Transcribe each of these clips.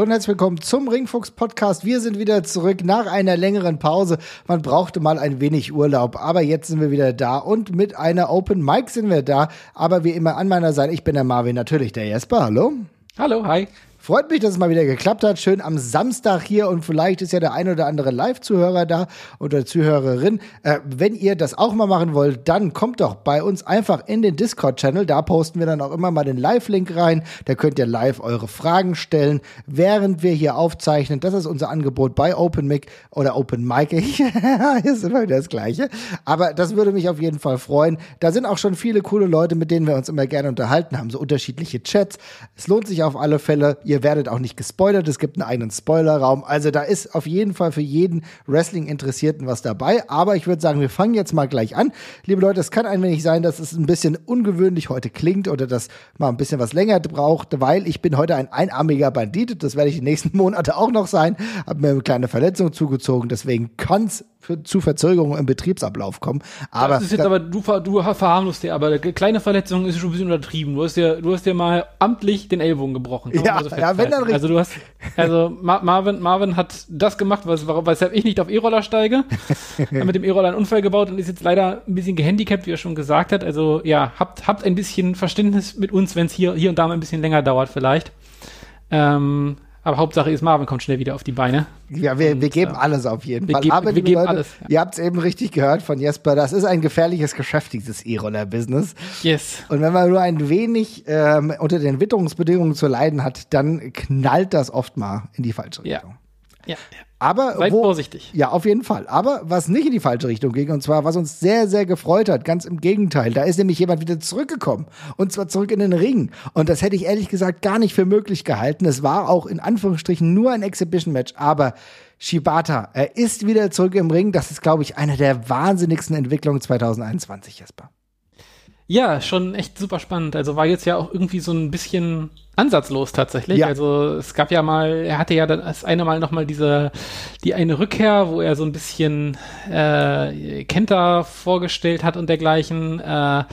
Hallo und herzlich willkommen zum Ringfuchs Podcast. Wir sind wieder zurück nach einer längeren Pause. Man brauchte mal ein wenig Urlaub, aber jetzt sind wir wieder da und mit einer Open Mic sind wir da. Aber wie immer an meiner Seite, ich bin der Marvin, natürlich der Jesper. Hallo. Hallo, hi. Freut mich, dass es mal wieder geklappt hat. Schön am Samstag hier und vielleicht ist ja der ein oder andere Live-Zuhörer da oder Zuhörerin. Äh, wenn ihr das auch mal machen wollt, dann kommt doch bei uns einfach in den Discord-Channel. Da posten wir dann auch immer mal den Live-Link rein. Da könnt ihr live eure Fragen stellen, während wir hier aufzeichnen. Das ist unser Angebot bei OpenMic oder Open Mic. ist immer wieder das Gleiche. Aber das würde mich auf jeden Fall freuen. Da sind auch schon viele coole Leute, mit denen wir uns immer gerne unterhalten haben. So unterschiedliche Chats. Es lohnt sich auf alle Fälle. Ihr werdet auch nicht gespoilert. Es gibt einen eigenen Spoilerraum. Also da ist auf jeden Fall für jeden Wrestling-Interessierten was dabei. Aber ich würde sagen, wir fangen jetzt mal gleich an. Liebe Leute, es kann ein wenig sein, dass es ein bisschen ungewöhnlich heute klingt oder dass mal ein bisschen was länger braucht, weil ich bin heute ein einarmiger Bandit. Das werde ich die nächsten Monate auch noch sein. Habe mir eine kleine Verletzung zugezogen. Deswegen kann es für, zu Verzögerungen im Betriebsablauf kommen. Aber das ist jetzt aber, du, du verharmlost dir, aber eine kleine Verletzung ist schon ein bisschen untertrieben. Du hast dir, du hast dir mal amtlich den Ellbogen gebrochen. Ja, so ja, wenn dann richtig. Also du hast, also Marvin, Marvin hat das gemacht, was, weshalb ich nicht auf E-Roller steige. hat mit dem E-Roller einen Unfall gebaut und ist jetzt leider ein bisschen gehandicapt, wie er schon gesagt hat. Also ja, habt, habt ein bisschen Verständnis mit uns, wenn es hier, hier und da mal ein bisschen länger dauert vielleicht. Ähm, aber Hauptsache ist, Marvin kommt schnell wieder auf die Beine. Ja, wir, und, wir geben äh, alles auf jeden Fall. Geben, Aber wir geben Leute, alles. Ja. Ihr habt es eben richtig gehört von Jesper. Das ist ein gefährliches Geschäft, dieses E-Roller-Business. Yes. Und wenn man nur ein wenig ähm, unter den Witterungsbedingungen zu leiden hat, dann knallt das oft mal in die falsche Richtung. Ja. Ja. Aber Seid wo, vorsichtig. Ja, auf jeden Fall. Aber was nicht in die falsche Richtung ging, und zwar, was uns sehr, sehr gefreut hat, ganz im Gegenteil, da ist nämlich jemand wieder zurückgekommen. Und zwar zurück in den Ring. Und das hätte ich ehrlich gesagt gar nicht für möglich gehalten. Es war auch in Anführungsstrichen nur ein Exhibition-Match, aber Shibata, er ist wieder zurück im Ring. Das ist, glaube ich, eine der wahnsinnigsten Entwicklungen 2021, Jesper. Ja, schon echt super spannend. Also war jetzt ja auch irgendwie so ein bisschen ansatzlos tatsächlich. Ja. Also es gab ja mal, er hatte ja dann das eine Mal nochmal diese, die eine Rückkehr, wo er so ein bisschen äh, Kenta vorgestellt hat und dergleichen. Äh,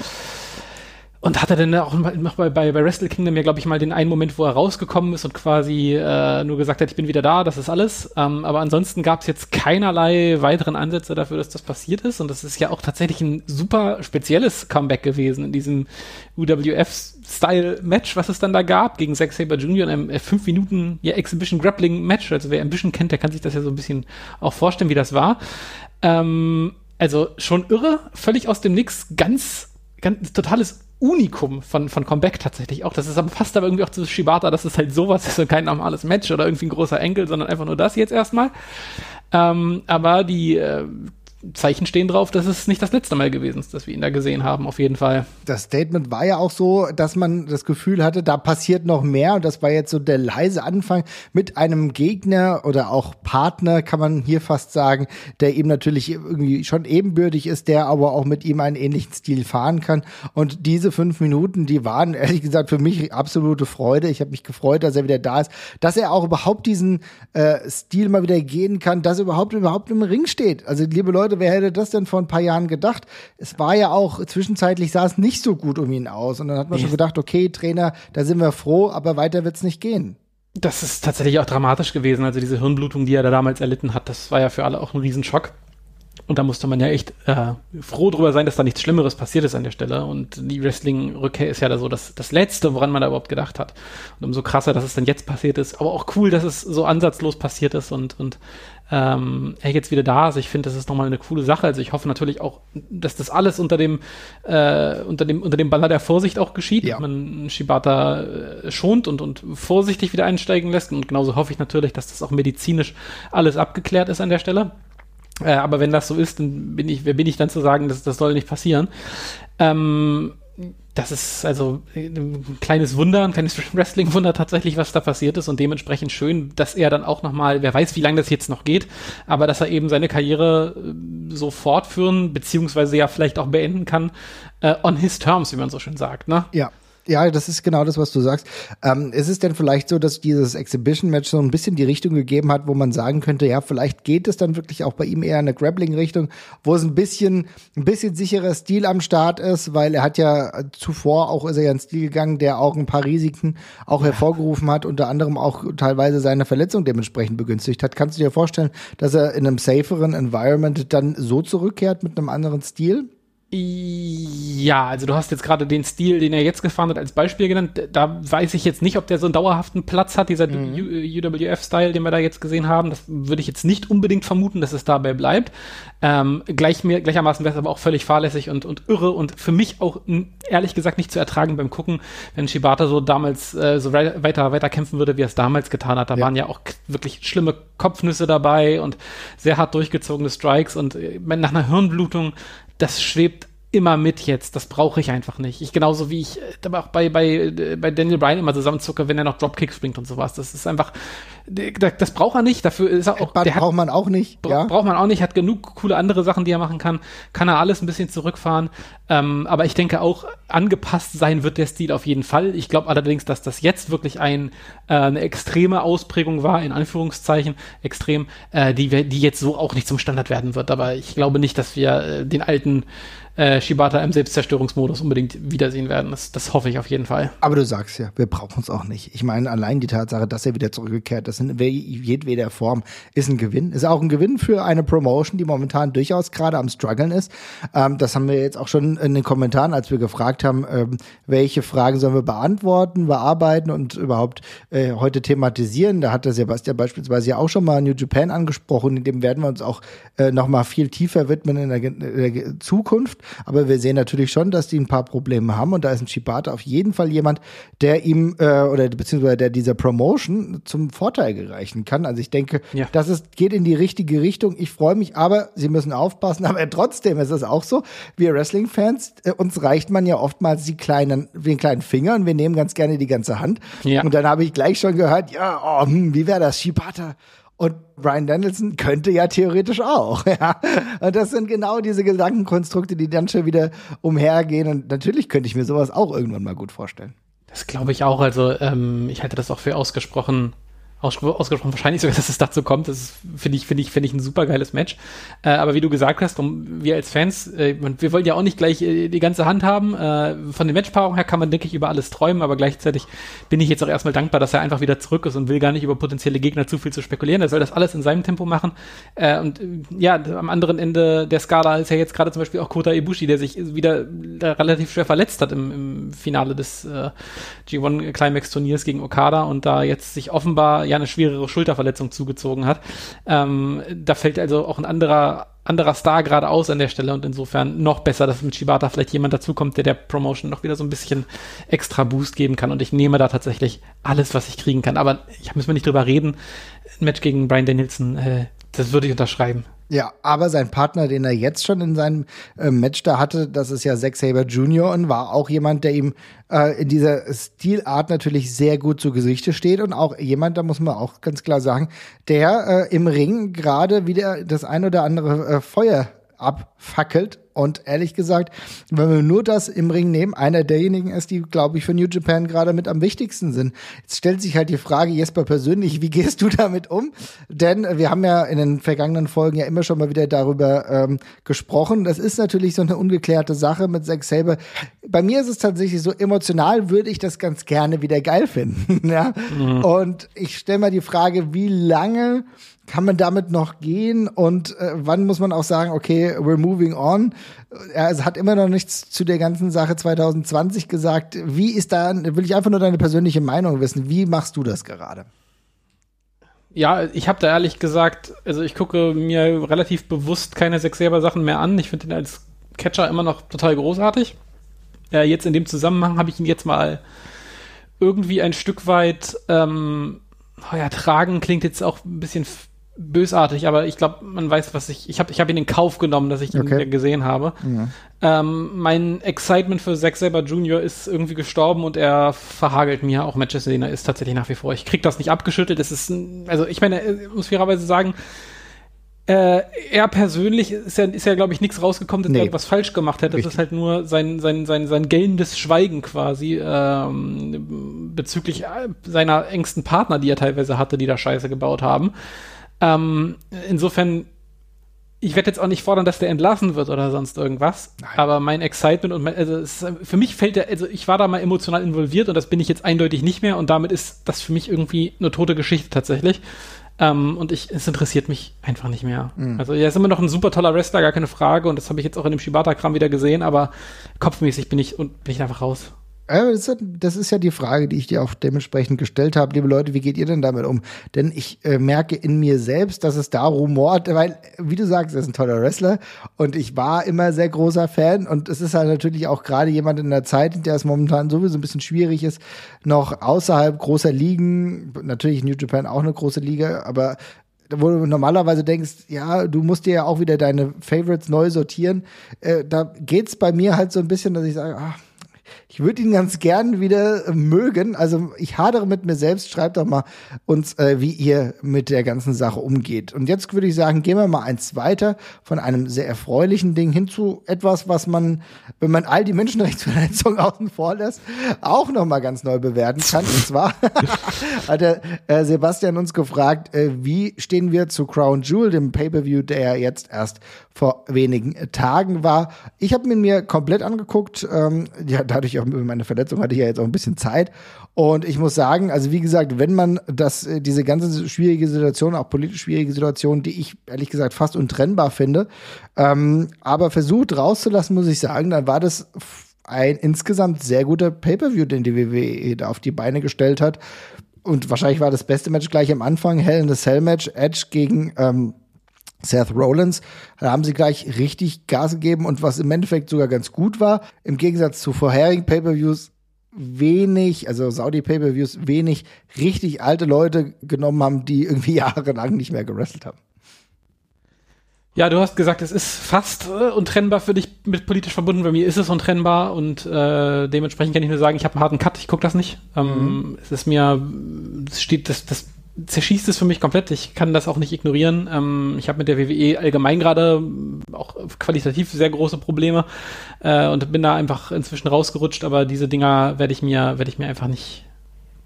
und hat er dann auch noch bei, bei, bei Wrestle Kingdom ja, glaube ich, mal den einen Moment, wo er rausgekommen ist und quasi äh, nur gesagt hat, ich bin wieder da, das ist alles. Ähm, aber ansonsten gab es jetzt keinerlei weiteren Ansätze dafür, dass das passiert ist. Und das ist ja auch tatsächlich ein super spezielles Comeback gewesen in diesem UWF-Style-Match, was es dann da gab, gegen Zack Saber Jr. in einem äh, 5 Minuten ja, Exhibition Grappling-Match. Also wer Ambition kennt, der kann sich das ja so ein bisschen auch vorstellen, wie das war. Ähm, also schon irre, völlig aus dem Nix, ganz, ganz totales Unikum von, von Comeback tatsächlich auch. Das ist aber fast aber irgendwie auch zu Shibata, dass es halt sowas ist und kein normales Match oder irgendwie ein großer Enkel, sondern einfach nur das jetzt erstmal. Ähm, aber die äh, Zeichen stehen drauf, dass es nicht das letzte Mal gewesen ist, dass wir ihn da gesehen haben, auf jeden Fall. Das Statement war ja auch so, dass man das Gefühl hatte, da passiert noch mehr und das war jetzt so der leise Anfang mit einem Gegner oder auch Partner, kann man hier fast sagen, der ihm natürlich irgendwie schon ebenbürtig ist, der aber auch mit ihm einen ähnlichen Stil fahren kann. Und diese fünf Minuten, die waren ehrlich gesagt für mich absolute Freude. Ich habe mich gefreut, dass er wieder da ist, dass er auch überhaupt diesen äh, Stil mal wieder gehen kann, dass er überhaupt überhaupt im Ring steht. Also liebe Leute, Leute, wer hätte das denn vor ein paar Jahren gedacht? Es war ja auch, zwischenzeitlich sah es nicht so gut um ihn aus. Und dann hat man nee. schon gedacht, okay, Trainer, da sind wir froh, aber weiter wird's nicht gehen. Das ist tatsächlich auch dramatisch gewesen. Also diese Hirnblutung, die er da damals erlitten hat, das war ja für alle auch ein Riesenschock. Und da musste man ja echt äh, froh drüber sein, dass da nichts Schlimmeres passiert ist an der Stelle. Und die Wrestling-Rückkehr ist ja da so das, das Letzte, woran man da überhaupt gedacht hat. Und umso krasser, dass es dann jetzt passiert ist. Aber auch cool, dass es so ansatzlos passiert ist und, und ähm, er jetzt wieder da ist. Ich finde, das ist nochmal eine coole Sache. Also ich hoffe natürlich auch, dass das alles unter dem, äh, unter dem, unter dem Banner der Vorsicht auch geschieht, ja. dass man Shibata äh, schont und, und vorsichtig wieder einsteigen lässt. Und genauso hoffe ich natürlich, dass das auch medizinisch alles abgeklärt ist an der Stelle. Äh, aber wenn das so ist, dann bin ich, wer bin ich dann zu sagen, dass das soll nicht passieren? Ähm, das ist also ein kleines Wunder, ein kleines Wrestling-Wunder tatsächlich, was da passiert ist und dementsprechend schön, dass er dann auch nochmal, wer weiß, wie lange das jetzt noch geht, aber dass er eben seine Karriere äh, so fortführen, beziehungsweise ja vielleicht auch beenden kann, äh, on his terms, wie man so schön sagt, ne? Ja. Ja, das ist genau das, was du sagst. Ähm, ist es denn vielleicht so, dass dieses Exhibition-Match so ein bisschen die Richtung gegeben hat, wo man sagen könnte, ja, vielleicht geht es dann wirklich auch bei ihm eher in eine Grappling-Richtung, wo es ein bisschen, ein bisschen sicherer Stil am Start ist, weil er hat ja zuvor auch ist er ja einen Stil gegangen, der auch ein paar Risiken auch hervorgerufen hat, unter anderem auch teilweise seine Verletzung dementsprechend begünstigt hat. Kannst du dir vorstellen, dass er in einem saferen Environment dann so zurückkehrt mit einem anderen Stil? Ja, also du hast jetzt gerade den Stil, den er jetzt gefahren hat, als Beispiel genannt. Da weiß ich jetzt nicht, ob der so einen dauerhaften Platz hat, dieser mhm. UWF-Style, den wir da jetzt gesehen haben. Das würde ich jetzt nicht unbedingt vermuten, dass es dabei bleibt. Ähm, gleich mir, gleichermaßen wäre es aber auch völlig fahrlässig und, und irre und für mich auch ehrlich gesagt nicht zu ertragen beim Gucken, wenn Shibata so damals äh, so weiter, weiter kämpfen würde, wie er es damals getan hat. Da ja. waren ja auch wirklich schlimme Kopfnüsse dabei und sehr hart durchgezogene Strikes und äh, nach einer Hirnblutung das schwebt immer mit jetzt. Das brauche ich einfach nicht. Ich genauso wie ich aber auch bei, bei, bei Daniel Bryan immer zusammenzucke, wenn er noch Dropkicks bringt und sowas. Das ist einfach, das braucht er nicht. Dafür ist er auch. Der braucht man auch nicht. Ja. Braucht man auch nicht. Hat genug coole andere Sachen, die er machen kann. Kann er alles ein bisschen zurückfahren. Ähm, aber ich denke auch, angepasst sein wird der Stil auf jeden Fall. Ich glaube allerdings, dass das jetzt wirklich ein, äh, eine extreme Ausprägung war, in Anführungszeichen extrem, äh, die, die jetzt so auch nicht zum Standard werden wird. Aber ich glaube nicht, dass wir äh, den alten äh, Shibata im Selbstzerstörungsmodus unbedingt wiedersehen werden. Das, das hoffe ich auf jeden Fall. Aber du sagst ja, wir brauchen es auch nicht. Ich meine, allein die Tatsache, dass er wieder zurückgekehrt ist, in jedweder Form, ist ein Gewinn. Ist auch ein Gewinn für eine Promotion, die momentan durchaus gerade am struggeln ist. Ähm, das haben wir jetzt auch schon in den Kommentaren, als wir gefragt haben, ähm, welche Fragen sollen wir beantworten, bearbeiten und überhaupt äh, heute thematisieren. Da hat der Sebastian beispielsweise ja auch schon mal New Japan angesprochen. In dem werden wir uns auch äh, noch mal viel tiefer widmen in der, in der Zukunft. Aber wir sehen natürlich schon, dass die ein paar Probleme haben und da ist ein Shibata auf jeden Fall jemand, der ihm äh, oder beziehungsweise der dieser Promotion zum Vorteil gereichen kann. Also ich denke, ja. das ist, geht in die richtige Richtung. Ich freue mich, aber sie müssen aufpassen. Aber trotzdem ist es auch so, wir Wrestling-Fans, äh, uns reicht man ja oftmals die kleinen, den kleinen Finger und wir nehmen ganz gerne die ganze Hand. Ja. Und dann habe ich gleich schon gehört, ja, oh, hm, wie wäre das, Shibata? Und Brian Danielson könnte ja theoretisch auch. Ja. Und das sind genau diese Gedankenkonstrukte, die dann schon wieder umhergehen. Und natürlich könnte ich mir sowas auch irgendwann mal gut vorstellen. Das glaube ich auch. Also ähm, ich halte das auch für ausgesprochen ausgesprochen wahrscheinlich sogar, dass es dazu kommt. Das finde ich, finde ich, finde ich ein super geiles Match. Äh, aber wie du gesagt hast, um, wir als Fans, äh, wir wollen ja auch nicht gleich äh, die ganze Hand haben. Äh, von den Matchpaarungen her kann man, denke ich, über alles träumen, aber gleichzeitig bin ich jetzt auch erstmal dankbar, dass er einfach wieder zurück ist und will gar nicht über potenzielle Gegner zu viel zu spekulieren. Er soll das alles in seinem Tempo machen. Äh, und äh, ja, am anderen Ende der Skala ist ja jetzt gerade zum Beispiel auch Kota Ibushi, der sich wieder relativ schwer verletzt hat im, im Finale des G1 Climax Turniers gegen Okada und da jetzt sich offenbar ja eine schwerere Schulterverletzung zugezogen hat. Ähm, da fällt also auch ein anderer anderer Star gerade aus an der Stelle und insofern noch besser, dass mit Shibata vielleicht jemand dazukommt, der der Promotion noch wieder so ein bisschen extra Boost geben kann und ich nehme da tatsächlich alles, was ich kriegen kann. Aber ich müssen wir nicht drüber reden. Ein Match gegen Brian Danielson, äh, das würde ich unterschreiben. Ja, aber sein Partner, den er jetzt schon in seinem äh, Match da hatte, das ist ja Zack Saber Jr. und war auch jemand, der ihm äh, in dieser Stilart natürlich sehr gut zu Gesichte steht und auch jemand, da muss man auch ganz klar sagen, der äh, im Ring gerade wieder das ein oder andere äh, Feuer abfackelt und ehrlich gesagt, wenn wir nur das im Ring nehmen, einer derjenigen ist, die, glaube ich, für New Japan gerade mit am wichtigsten sind. Jetzt stellt sich halt die Frage, Jesper persönlich, wie gehst du damit um? Denn wir haben ja in den vergangenen Folgen ja immer schon mal wieder darüber ähm, gesprochen. Das ist natürlich so eine ungeklärte Sache mit Zack Saber. Bei mir ist es tatsächlich so, emotional würde ich das ganz gerne wieder geil finden. ja? Mhm. Und ich stelle mal die Frage, wie lange kann man damit noch gehen und äh, wann muss man auch sagen, okay, we're moving on? Er hat immer noch nichts zu der ganzen Sache 2020 gesagt. Wie ist da, will ich einfach nur deine persönliche Meinung wissen. Wie machst du das gerade? Ja, ich habe da ehrlich gesagt, also ich gucke mir relativ bewusst keine selber Sachen mehr an. Ich finde ihn als Catcher immer noch total großartig. Äh, jetzt in dem Zusammenhang habe ich ihn jetzt mal irgendwie ein Stück weit ähm, oh ja, tragen klingt jetzt auch ein bisschen bösartig, aber ich glaube, man weiß, was ich. Ich habe ich hab ihn in Kauf genommen, dass ich ihn okay. gesehen habe. Ja. Ähm, mein Excitement für Zack Saber Jr. ist irgendwie gestorben und er verhagelt mir auch Matches, den er ist tatsächlich nach wie vor. Ich krieg das nicht abgeschüttelt. Es ist, ein, also ich meine, ich muss fairerweise sagen, Äh, er persönlich ist ja, ist ja glaube ich, nichts rausgekommen, dass nee. er irgendwas falsch gemacht hätte. Das ist halt nur sein, sein, sein, sein gellendes Schweigen quasi ähm, bezüglich äh, seiner engsten Partner, die er teilweise hatte, die da Scheiße gebaut haben. Ähm, insofern, ich werde jetzt auch nicht fordern, dass der entlassen wird oder sonst irgendwas. Nein. Aber mein Excitement und mein, also es, für mich fällt der, also ich war da mal emotional involviert und das bin ich jetzt eindeutig nicht mehr und damit ist das für mich irgendwie eine tote Geschichte tatsächlich. Ähm, und ich, es interessiert mich einfach nicht mehr. Mhm. Also er ist immer noch ein super toller Wrestler, gar keine Frage. Und das habe ich jetzt auch in dem Shibata-Kram wieder gesehen, aber kopfmäßig bin ich und bin ich einfach raus. Das ist ja die Frage, die ich dir auch dementsprechend gestellt habe. Liebe Leute, wie geht ihr denn damit um? Denn ich äh, merke in mir selbst, dass es da rumort, weil, wie du sagst, er ist ein toller Wrestler und ich war immer sehr großer Fan und es ist halt natürlich auch gerade jemand in der Zeit, in der es momentan sowieso ein bisschen schwierig ist, noch außerhalb großer Ligen, natürlich New Japan auch eine große Liga, aber wo du normalerweise denkst, ja, du musst dir ja auch wieder deine Favorites neu sortieren. Äh, da geht's bei mir halt so ein bisschen, dass ich sage, ach, ich würde ihn ganz gern wieder mögen. Also ich hadere mit mir selbst. Schreibt doch mal uns, äh, wie ihr mit der ganzen Sache umgeht. Und jetzt würde ich sagen, gehen wir mal eins weiter von einem sehr erfreulichen Ding hin zu etwas, was man, wenn man all die Menschenrechtsverletzungen außen vor lässt, auch noch mal ganz neu bewerten kann. Und zwar hat der äh, Sebastian uns gefragt, äh, wie stehen wir zu Crown Jewel, dem Pay-per-View, der jetzt erst vor wenigen Tagen war. Ich habe ihn mir komplett angeguckt. Ähm, ja, dadurch auch meine Verletzung hatte ich ja jetzt auch ein bisschen Zeit. Und ich muss sagen, also wie gesagt, wenn man das, äh, diese ganze schwierige Situation, auch politisch schwierige Situation, die ich ehrlich gesagt fast untrennbar finde, ähm, aber versucht rauszulassen, muss ich sagen, dann war das ein insgesamt sehr guter Pay-per-View, den die WWE da auf die Beine gestellt hat. Und wahrscheinlich war das beste Match gleich am Anfang, Hell in the Cell Match, Edge gegen ähm, Seth Rollins, da haben sie gleich richtig Gas gegeben und was im Endeffekt sogar ganz gut war, im Gegensatz zu vorherigen Pay-per-Views wenig, also Saudi Pay-per-Views wenig richtig alte Leute genommen haben, die irgendwie jahrelang nicht mehr gewrestelt haben. Ja, du hast gesagt, es ist fast äh, untrennbar für dich mit politisch verbunden. Bei mir ist es untrennbar und äh, dementsprechend kann ich nur sagen, ich habe einen harten Cut, ich gucke das nicht. Ähm, mhm. Es ist mir, es steht, das, das zerschießt es für mich komplett. Ich kann das auch nicht ignorieren. Ähm, ich habe mit der WWE allgemein gerade auch qualitativ sehr große Probleme äh, und bin da einfach inzwischen rausgerutscht. Aber diese Dinger werde ich mir werde ich mir einfach nicht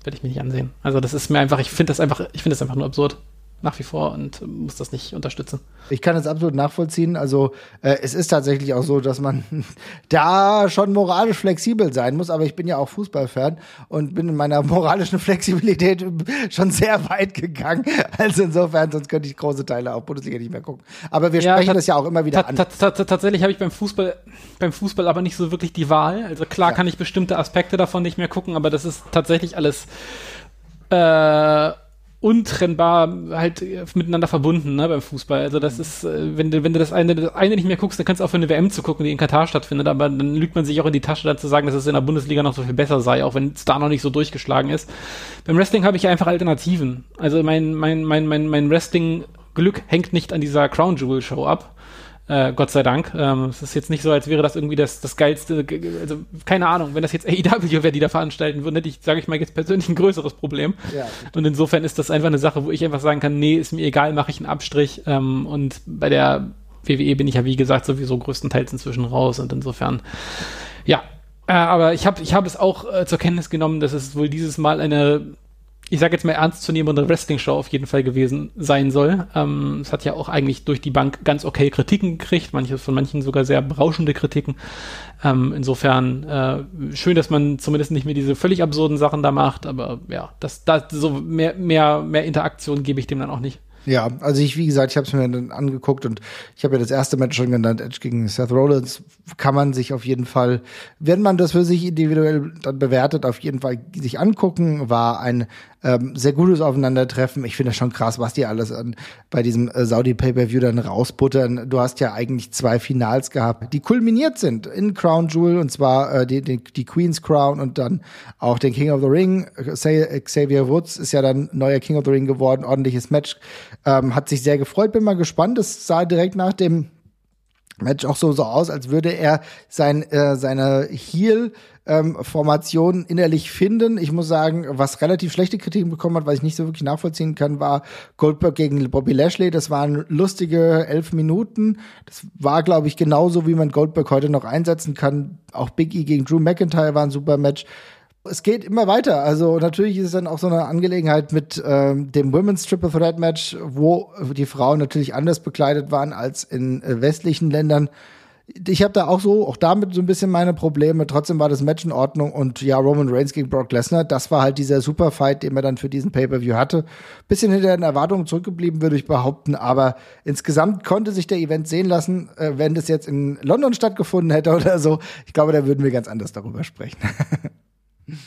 werde ich mir nicht ansehen. Also das ist mir einfach. Ich finde das einfach. Ich finde das einfach nur absurd nach wie vor und muss das nicht unterstützen. Ich kann es absolut nachvollziehen. Also äh, es ist tatsächlich auch so, dass man da schon moralisch flexibel sein muss. Aber ich bin ja auch Fußballfan und bin in meiner moralischen Flexibilität schon sehr weit gegangen. Also insofern, sonst könnte ich große Teile auch Bundesliga nicht mehr gucken. Aber wir ja, sprechen das ja auch immer wieder an. Tatsächlich habe ich beim Fußball, beim Fußball aber nicht so wirklich die Wahl. Also klar ja. kann ich bestimmte Aspekte davon nicht mehr gucken, aber das ist tatsächlich alles äh, untrennbar halt miteinander verbunden, ne, beim Fußball. Also das ist, äh, wenn du, wenn du das eine, das eine nicht mehr guckst, dann kannst du auch für eine WM zu gucken, die in Katar stattfindet, aber dann lügt man sich auch in die Tasche, dann zu sagen, dass es in der Bundesliga noch so viel besser sei, auch wenn es da noch nicht so durchgeschlagen ist. Beim Wrestling habe ich ja einfach Alternativen. Also mein, mein, mein, mein, mein Wrestling-Glück hängt nicht an dieser Crown Jewel Show ab. Äh, Gott sei Dank. Ähm, es ist jetzt nicht so, als wäre das irgendwie das, das geilste, also keine Ahnung, wenn das jetzt AEW wäre, die da veranstalten würden, hätte ich, sage ich mal, jetzt persönlich ein größeres Problem. Ja. Und insofern ist das einfach eine Sache, wo ich einfach sagen kann, nee, ist mir egal, mache ich einen Abstrich. Ähm, und bei der WWE bin ich ja, wie gesagt, sowieso größtenteils inzwischen raus und insofern, ja. Äh, aber ich habe ich hab es auch äh, zur Kenntnis genommen, dass es wohl dieses Mal eine ich sage jetzt mal ernstzunehmende Wrestling-Show auf jeden Fall gewesen sein soll. Ähm, es hat ja auch eigentlich durch die Bank ganz okay Kritiken gekriegt, manche von manchen sogar sehr berauschende Kritiken. Ähm, insofern äh, schön, dass man zumindest nicht mehr diese völlig absurden Sachen da macht, aber ja, das, das so mehr, mehr, mehr Interaktion gebe ich dem dann auch nicht. Ja, also ich, wie gesagt, ich habe es mir dann angeguckt und ich habe ja das erste Match schon genannt, Edge gegen Seth Rollins. Kann man sich auf jeden Fall, wenn man das für sich individuell dann bewertet, auf jeden Fall sich angucken. War ein ähm, sehr gutes Aufeinandertreffen. Ich finde das schon krass, was die alles an, bei diesem äh, Saudi Pay-Per-View dann rausbuttern. Du hast ja eigentlich zwei Finals gehabt, die kulminiert sind in Crown Jewel und zwar äh, die, die, die Queen's Crown und dann auch den King of the Ring. Xavier Woods ist ja dann neuer King of the Ring geworden, ordentliches Match. Ähm, hat sich sehr gefreut, bin mal gespannt. Es sah direkt nach dem Match auch so, so aus, als würde er sein, äh, seine Heel ähm, Formation innerlich finden. Ich muss sagen, was relativ schlechte Kritiken bekommen hat, was ich nicht so wirklich nachvollziehen kann, war Goldberg gegen Bobby Lashley. Das waren lustige elf Minuten. Das war, glaube ich, genauso, wie man Goldberg heute noch einsetzen kann. Auch Big E gegen Drew McIntyre war ein super Match es geht immer weiter. Also natürlich ist es dann auch so eine Angelegenheit mit ähm, dem Women's Triple Threat Match, wo die Frauen natürlich anders bekleidet waren als in äh, westlichen Ländern. Ich habe da auch so, auch damit so ein bisschen meine Probleme. Trotzdem war das Match in Ordnung und ja, Roman Reigns gegen Brock Lesnar, das war halt dieser Superfight, den er dann für diesen Pay-per-View hatte. Bisschen hinter den Erwartungen zurückgeblieben, würde ich behaupten, aber insgesamt konnte sich der Event sehen lassen, äh, wenn das jetzt in London stattgefunden hätte oder so. Ich glaube, da würden wir ganz anders darüber sprechen.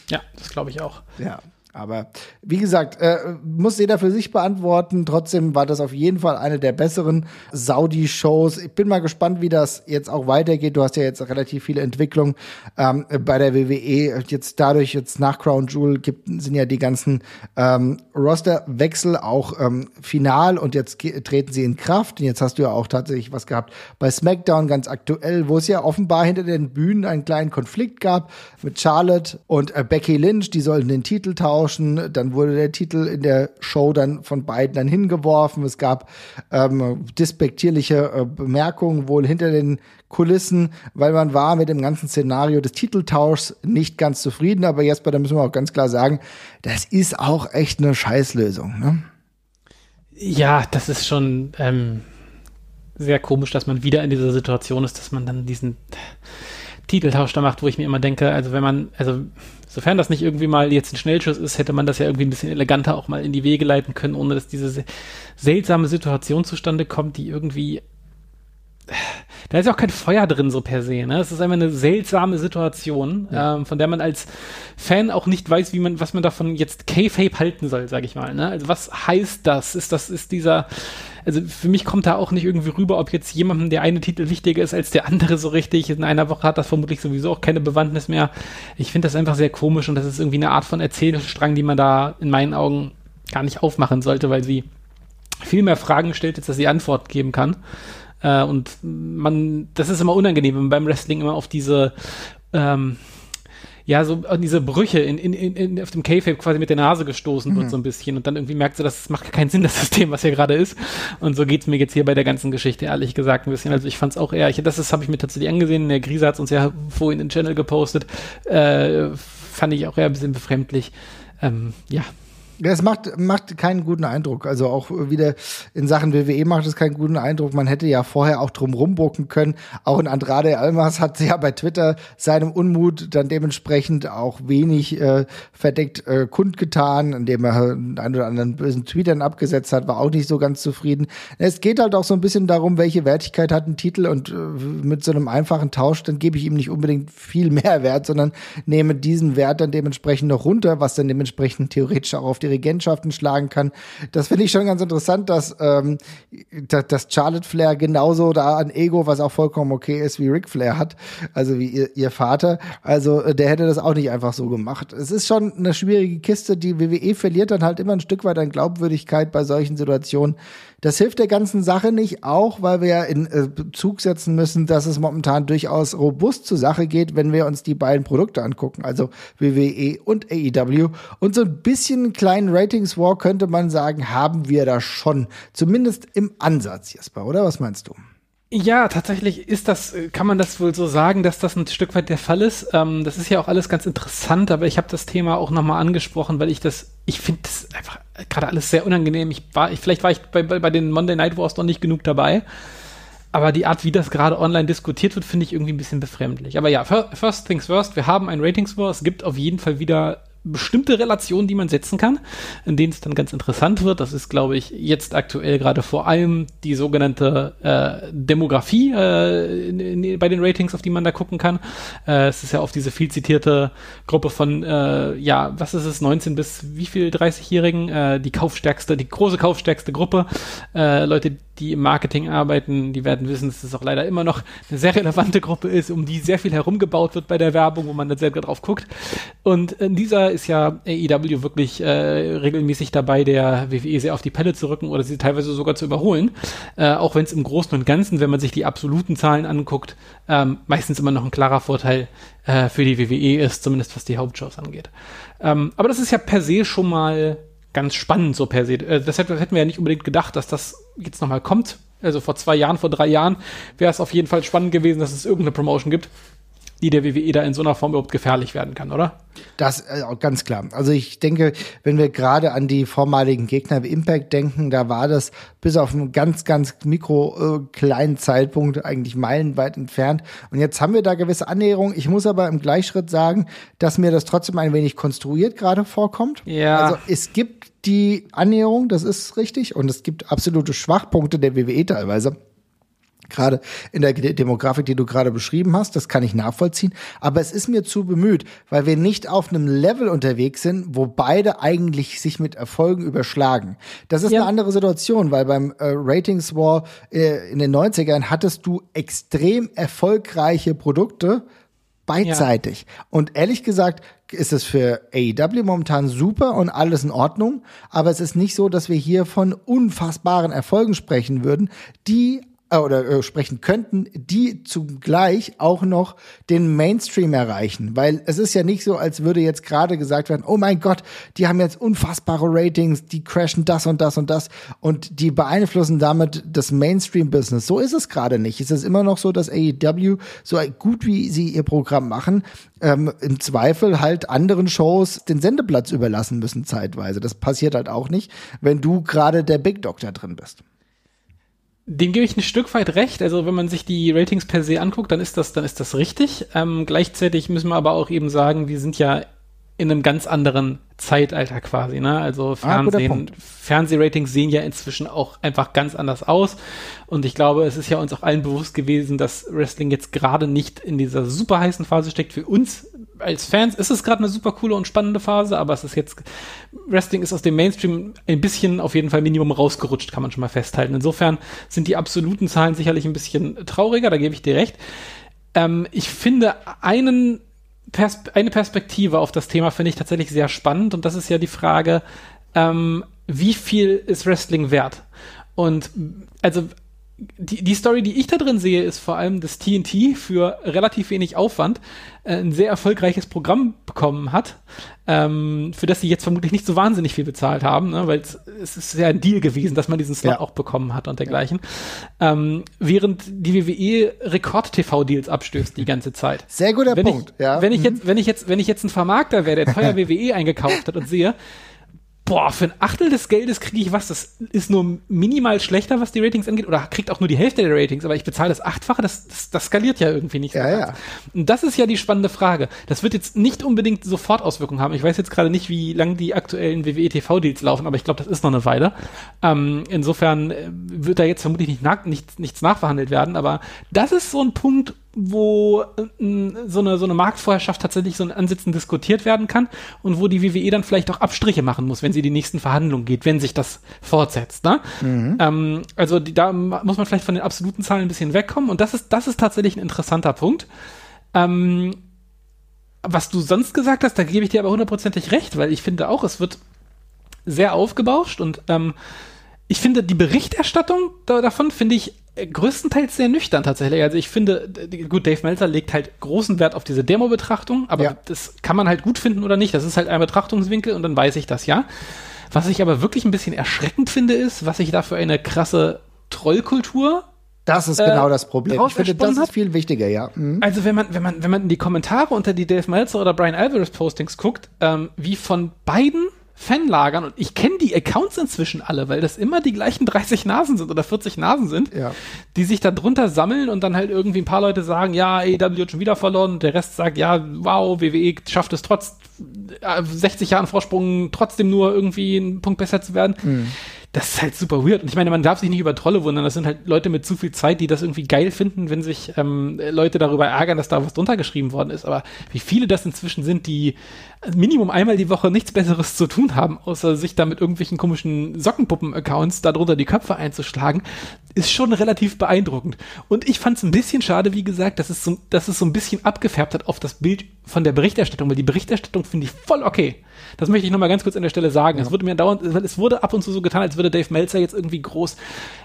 Ja, das glaube ich auch. Ja. Aber wie gesagt, äh, muss jeder für sich beantworten. Trotzdem war das auf jeden Fall eine der besseren Saudi-Shows. Ich bin mal gespannt, wie das jetzt auch weitergeht. Du hast ja jetzt relativ viele Entwicklungen ähm, bei der WWE. Jetzt dadurch, jetzt nach Crown Jewel gibt, sind ja die ganzen ähm, Rosterwechsel auch ähm, final und jetzt treten sie in Kraft. Und jetzt hast du ja auch tatsächlich was gehabt bei SmackDown ganz aktuell, wo es ja offenbar hinter den Bühnen einen kleinen Konflikt gab mit Charlotte und äh, Becky Lynch. Die sollten den Titel tauschen austauschen. Dann wurde der Titel in der Show dann von beiden dann hingeworfen. Es gab ähm, dispektierliche äh, Bemerkungen wohl hinter den Kulissen, weil man war mit dem ganzen Szenario des Titeltauschs nicht ganz zufrieden. Aber Jesper, da müssen wir auch ganz klar sagen, das ist auch echt eine Scheißlösung. Ne? Ja, das ist schon ähm, sehr komisch, dass man wieder in dieser Situation ist, dass man dann diesen Titeltausch da macht, wo ich mir immer denke, also wenn man, also sofern das nicht irgendwie mal jetzt ein Schnellschuss ist, hätte man das ja irgendwie ein bisschen eleganter auch mal in die Wege leiten können, ohne dass diese seltsame Situation zustande kommt, die irgendwie da ist ja auch kein Feuer drin so per se. Ne? Es ist einfach eine seltsame Situation, ja. ähm, von der man als Fan auch nicht weiß, wie man, was man davon jetzt K-Fape halten soll, sag ich mal. Ne? Also was heißt das? Ist das ist dieser also für mich kommt da auch nicht irgendwie rüber, ob jetzt jemandem der eine Titel wichtiger ist als der andere so richtig. In einer Woche hat das vermutlich sowieso auch keine Bewandtnis mehr. Ich finde das einfach sehr komisch und das ist irgendwie eine Art von Erzählstrang, die man da in meinen Augen gar nicht aufmachen sollte, weil sie viel mehr Fragen stellt, als dass sie Antworten geben kann. Äh, und man, das ist immer unangenehm, wenn man beim Wrestling immer auf diese ähm, ja, so an diese Brüche in, in, in, auf dem K-Fape quasi mit der Nase gestoßen mhm. wird so ein bisschen und dann irgendwie merkt sie, das macht keinen Sinn, das System, was hier gerade ist. Und so geht's mir jetzt hier bei der ganzen Geschichte ehrlich gesagt ein bisschen. Also ich fand's auch eher, ich, das habe ich mir tatsächlich angesehen, der Grise hat's uns ja vorhin in den Channel gepostet, äh, fand ich auch eher ein bisschen befremdlich. Ähm, ja, ja, es macht, macht keinen guten Eindruck. Also auch wieder in Sachen WWE macht es keinen guten Eindruck. Man hätte ja vorher auch drum rumbucken können. Auch in Andrade Almas hat ja bei Twitter seinem Unmut dann dementsprechend auch wenig äh, verdeckt äh, kundgetan, indem er einen oder anderen bösen Tweetern abgesetzt hat, war auch nicht so ganz zufrieden. Es geht halt auch so ein bisschen darum, welche Wertigkeit hat ein Titel und äh, mit so einem einfachen Tausch, dann gebe ich ihm nicht unbedingt viel mehr Wert, sondern nehme diesen Wert dann dementsprechend noch runter, was dann dementsprechend theoretisch auch auf die Regentschaften schlagen kann. Das finde ich schon ganz interessant, dass, ähm, dass, dass Charlotte Flair genauso da ein Ego, was auch vollkommen okay ist, wie Ric Flair hat, also wie ihr, ihr Vater. Also äh, der hätte das auch nicht einfach so gemacht. Es ist schon eine schwierige Kiste. Die WWE verliert dann halt immer ein Stück weit an Glaubwürdigkeit bei solchen Situationen. Das hilft der ganzen Sache nicht, auch weil wir ja in äh, Bezug setzen müssen, dass es momentan durchaus robust zur Sache geht, wenn wir uns die beiden Produkte angucken, also WWE und AEW. Und so ein bisschen kleinen Ratings War könnte man sagen, haben wir da schon. Zumindest im Ansatz, Jesper, oder? Was meinst du? Ja, tatsächlich ist das, äh, kann man das wohl so sagen, dass das ein Stück weit der Fall ist. Ähm, das ist ja auch alles ganz interessant, aber ich habe das Thema auch nochmal angesprochen, weil ich das, ich finde das einfach gerade alles sehr unangenehm. Ich war, ich, vielleicht war ich bei, bei, bei den Monday Night Wars noch nicht genug dabei. Aber die Art, wie das gerade online diskutiert wird, finde ich irgendwie ein bisschen befremdlich. Aber ja, first things first, wir haben ein Ratings War. Es gibt auf jeden Fall wieder bestimmte Relationen, die man setzen kann, in denen es dann ganz interessant wird. Das ist, glaube ich, jetzt aktuell gerade vor allem die sogenannte äh, Demografie äh, in, in, bei den Ratings, auf die man da gucken kann. Äh, es ist ja oft diese viel zitierte Gruppe von, äh, ja, was ist es, 19 bis wie viel 30-Jährigen, äh, die kaufstärkste, die große kaufstärkste Gruppe. Äh, Leute, die im Marketing arbeiten, die werden wissen, dass es auch leider immer noch eine sehr relevante Gruppe ist, um die sehr viel herumgebaut wird bei der Werbung, wo man dann selber drauf guckt. Und in dieser ist ja AEW wirklich äh, regelmäßig dabei, der WWE sehr auf die Pelle zu rücken oder sie teilweise sogar zu überholen. Äh, auch wenn es im Großen und Ganzen, wenn man sich die absoluten Zahlen anguckt, ähm, meistens immer noch ein klarer Vorteil äh, für die WWE ist, zumindest was die Hauptshows angeht. Ähm, aber das ist ja per se schon mal ganz spannend, so per se. Äh, das hätten wir ja nicht unbedingt gedacht, dass das jetzt nochmal kommt. Also vor zwei Jahren, vor drei Jahren wäre es auf jeden Fall spannend gewesen, dass es irgendeine Promotion gibt, die der WWE da in so einer Form überhaupt gefährlich werden kann, oder? Das äh, ganz klar. Also ich denke, wenn wir gerade an die vormaligen Gegner wie Impact denken, da war das bis auf einen ganz, ganz mikro äh, kleinen Zeitpunkt eigentlich meilenweit entfernt. Und jetzt haben wir da gewisse Annäherungen. Ich muss aber im Gleichschritt sagen, dass mir das trotzdem ein wenig konstruiert gerade vorkommt. Ja. Also es gibt die Annäherung, das ist richtig, und es gibt absolute Schwachpunkte der WWE teilweise gerade in der Demografik, die du gerade beschrieben hast, das kann ich nachvollziehen. Aber es ist mir zu bemüht, weil wir nicht auf einem Level unterwegs sind, wo beide eigentlich sich mit Erfolgen überschlagen. Das ist ja. eine andere Situation, weil beim äh, Ratings War äh, in den 90ern hattest du extrem erfolgreiche Produkte beidseitig. Ja. Und ehrlich gesagt ist es für AEW momentan super und alles in Ordnung, aber es ist nicht so, dass wir hier von unfassbaren Erfolgen sprechen würden, die äh, oder äh, sprechen könnten, die zugleich auch noch den Mainstream erreichen. Weil es ist ja nicht so, als würde jetzt gerade gesagt werden, oh mein Gott, die haben jetzt unfassbare Ratings, die crashen das und das und das und die beeinflussen damit das Mainstream-Business. So ist es gerade nicht. Es ist immer noch so, dass AEW, so gut wie sie ihr Programm machen, ähm, im Zweifel halt anderen Shows den Sendeplatz überlassen müssen zeitweise. Das passiert halt auch nicht, wenn du gerade der Big Doctor drin bist. Dem gebe ich ein Stück weit recht. Also wenn man sich die Ratings per se anguckt, dann ist das, dann ist das richtig. Ähm, gleichzeitig müssen wir aber auch eben sagen, wir sind ja in einem ganz anderen Zeitalter quasi. Ne? Also ah, Fernsehen, ah, Fernsehratings sehen ja inzwischen auch einfach ganz anders aus. Und ich glaube, es ist ja uns auch allen bewusst gewesen, dass Wrestling jetzt gerade nicht in dieser super heißen Phase steckt. Für uns als Fans ist es gerade eine super coole und spannende Phase, aber es ist jetzt, Wrestling ist aus dem Mainstream ein bisschen auf jeden Fall Minimum rausgerutscht, kann man schon mal festhalten. Insofern sind die absoluten Zahlen sicherlich ein bisschen trauriger, da gebe ich dir recht. Ähm, ich finde einen Pers eine Perspektive auf das Thema finde ich tatsächlich sehr spannend und das ist ja die Frage, ähm, wie viel ist Wrestling wert? Und also die, die Story, die ich da drin sehe, ist vor allem, dass TNT für relativ wenig Aufwand äh, ein sehr erfolgreiches Programm bekommen hat, ähm, für das sie jetzt vermutlich nicht so wahnsinnig viel bezahlt haben, ne, weil es ist ja ein Deal gewesen, dass man diesen Slot ja. auch bekommen hat und dergleichen. Ja. Ähm, während die WWE Rekord-TV-Deals abstößt die ganze Zeit. Sehr guter wenn Punkt, ich, ja. Wenn ich mhm. jetzt, wenn ich jetzt, wenn ich jetzt ein Vermarkter wäre, der teuer WWE eingekauft hat und sehe, boah, für ein Achtel des Geldes kriege ich was, das ist nur minimal schlechter, was die Ratings angeht, oder kriegt auch nur die Hälfte der Ratings, aber ich bezahle das Achtfache, das, das, das skaliert ja irgendwie nicht. So ja, ja. Und das ist ja die spannende Frage. Das wird jetzt nicht unbedingt sofort Auswirkungen haben. Ich weiß jetzt gerade nicht, wie lang die aktuellen WWE-TV-Deals laufen, aber ich glaube, das ist noch eine Weile. Ähm, insofern äh, wird da jetzt vermutlich nicht nichts, nichts nachverhandelt werden, aber das ist so ein Punkt, wo äh, so, eine, so eine Marktvorherrschaft tatsächlich so ein Ansitzen diskutiert werden kann und wo die WWE dann vielleicht auch Abstriche machen muss, wenn sie die nächsten Verhandlungen geht, wenn sich das fortsetzt. Ne? Mhm. Ähm, also die, da muss man vielleicht von den absoluten Zahlen ein bisschen wegkommen und das ist, das ist tatsächlich ein interessanter Punkt. Ähm, was du sonst gesagt hast, da gebe ich dir aber hundertprozentig recht, weil ich finde auch, es wird sehr aufgebauscht und ähm, ich finde die Berichterstattung da, davon finde ich größtenteils sehr nüchtern tatsächlich. Also ich finde, gut, Dave Meltzer legt halt großen Wert auf diese Demo-Betrachtung, aber ja. das kann man halt gut finden oder nicht. Das ist halt ein Betrachtungswinkel und dann weiß ich das ja. Was ich aber wirklich ein bisschen erschreckend finde, ist, was ich da für eine krasse Trollkultur das ist genau äh, das Problem. Ich finde, das ist viel wichtiger, ja. Mhm. Also wenn man, wenn man, wenn man in die Kommentare unter die Dave Meltzer oder Brian Alvarez Postings guckt, ähm, wie von beiden Fanlagern und ich kenne die Accounts inzwischen alle, weil das immer die gleichen 30 Nasen sind oder 40 Nasen sind, ja. die sich da drunter sammeln und dann halt irgendwie ein paar Leute sagen, ja, AEW hat schon wieder verloren und der Rest sagt, ja, wow, WWE schafft es trotz 60 äh, Jahren Vorsprung trotzdem nur irgendwie einen Punkt besser zu werden. Mhm das ist halt super weird. Und ich meine, man darf sich nicht über Trolle wundern. Das sind halt Leute mit zu viel Zeit, die das irgendwie geil finden, wenn sich ähm, Leute darüber ärgern, dass da was drunter geschrieben worden ist. Aber wie viele das inzwischen sind, die Minimum einmal die Woche nichts Besseres zu tun haben, außer sich da mit irgendwelchen komischen Sockenpuppen-Accounts darunter die Köpfe einzuschlagen, ist schon relativ beeindruckend. Und ich fand es ein bisschen schade, wie gesagt, dass es, so, dass es so ein bisschen abgefärbt hat auf das Bild von der Berichterstattung, weil die Berichterstattung finde ich voll okay. Das möchte ich nochmal ganz kurz an der Stelle sagen. Ja. Es wurde mir dauernd, weil es wurde ab und zu so getan, als würde Dave Meltzer jetzt irgendwie groß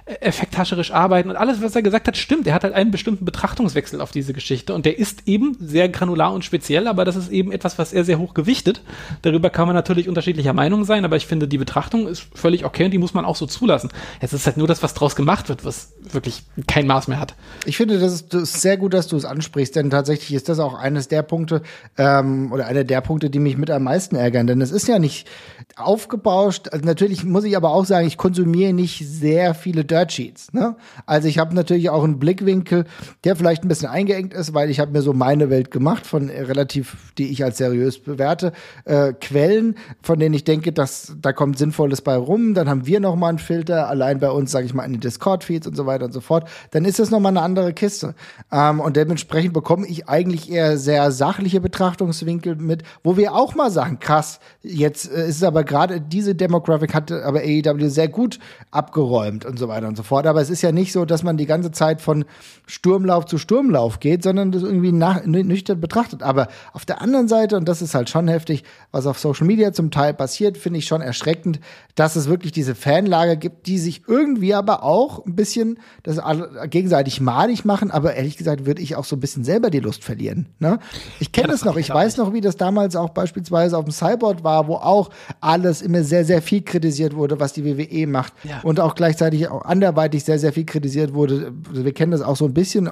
äh, effekthascherisch arbeiten und alles, was er gesagt hat, stimmt. Er hat halt einen bestimmten Betrachtungswechsel auf diese Geschichte und der ist eben sehr granular und speziell, aber das ist eben etwas, was er sehr hoch gewichtet. Darüber kann man natürlich unterschiedlicher Meinung sein, aber ich finde, die Betrachtung ist völlig okay und die muss man auch so zulassen. Es ist halt nur das, was draus gemacht wird, was wirklich kein Maß mehr hat. Ich finde, das ist, das ist sehr gut, dass du es ansprichst, denn tatsächlich ist das auch eines der Punkte ähm, oder einer der Punkte, die mich mit am meisten ärgern. Denn es ist ja nicht aufgebauscht. Also natürlich muss ich aber auch sagen, ich konsumiere nicht sehr viele Dirt Sheets. Ne? Also ich habe natürlich auch einen Blickwinkel, der vielleicht ein bisschen eingeengt ist, weil ich habe mir so meine Welt gemacht von relativ, die ich als seriös bewerte, äh, Quellen, von denen ich denke, dass da kommt Sinnvolles bei rum. Dann haben wir noch mal einen Filter, allein bei uns, sage ich mal, in den Discord-Feeds und so weiter und so fort. Dann ist das noch mal eine andere Kiste. Ähm, und dementsprechend bekomme ich eigentlich eher sehr sachliche Betrachtungswinkel mit, wo wir auch mal sagen, krass, jetzt äh, ist es aber gerade diese Demographic hat aber AEW sehr gut abgeräumt und so weiter und so fort. Aber es ist ja nicht so, dass man die ganze Zeit von Sturmlauf zu Sturmlauf geht, sondern das irgendwie nach, nüchtern betrachtet. Aber auf der anderen Seite, und das ist halt schon heftig, was auf Social Media zum Teil passiert, finde ich schon erschreckend, dass es wirklich diese Fanlager gibt, die sich irgendwie aber auch ein bisschen das gegenseitig malig machen. Aber ehrlich gesagt würde ich auch so ein bisschen selber die Lust verlieren. Ne? Ich kenne ja, das, das noch. Ich weiß noch, wie das damals auch beispielsweise auf dem Cyborg war, wo auch alles immer sehr, sehr viel kritisiert wurde, was die WWE macht. Ja. Und auch gleichzeitig auch anderweitig sehr, sehr viel kritisiert wurde. Wir kennen das auch so ein bisschen,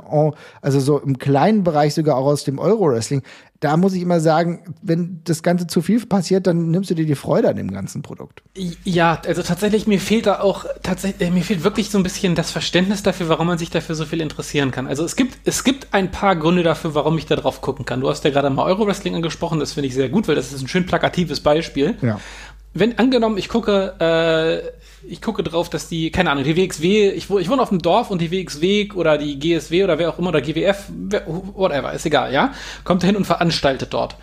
also so im kleinen Bereich sogar auch aus dem Euro-Wrestling da muss ich immer sagen, wenn das Ganze zu viel passiert, dann nimmst du dir die Freude an dem ganzen Produkt. Ja, also tatsächlich, mir fehlt da auch, tatsächlich, mir fehlt wirklich so ein bisschen das Verständnis dafür, warum man sich dafür so viel interessieren kann. Also es gibt, es gibt ein paar Gründe dafür, warum ich da drauf gucken kann. Du hast ja gerade mal Euro-Wrestling angesprochen, das finde ich sehr gut, weil das ist ein schön plakatives Beispiel. Ja. Wenn angenommen, ich gucke, äh, ich gucke drauf, dass die, keine Ahnung, die WXW, ich, ich wohne auf dem Dorf und die WXW oder die GSW oder wer auch immer oder GWF, whatever, ist egal, ja, kommt hin und veranstaltet dort.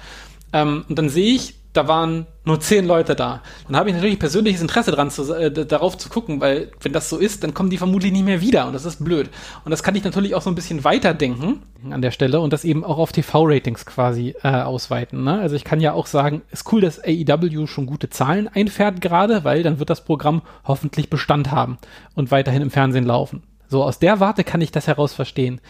Ähm, und dann sehe ich, da waren nur zehn Leute da. Dann habe ich natürlich persönliches Interesse dran, zu, äh, darauf zu gucken, weil wenn das so ist, dann kommen die vermutlich nicht mehr wieder und das ist blöd. Und das kann ich natürlich auch so ein bisschen weiterdenken an der Stelle und das eben auch auf TV-Ratings quasi äh, ausweiten. Ne? Also ich kann ja auch sagen, ist cool, dass AEW schon gute Zahlen einfährt gerade, weil dann wird das Programm hoffentlich Bestand haben und weiterhin im Fernsehen laufen. So aus der Warte kann ich das heraus verstehen.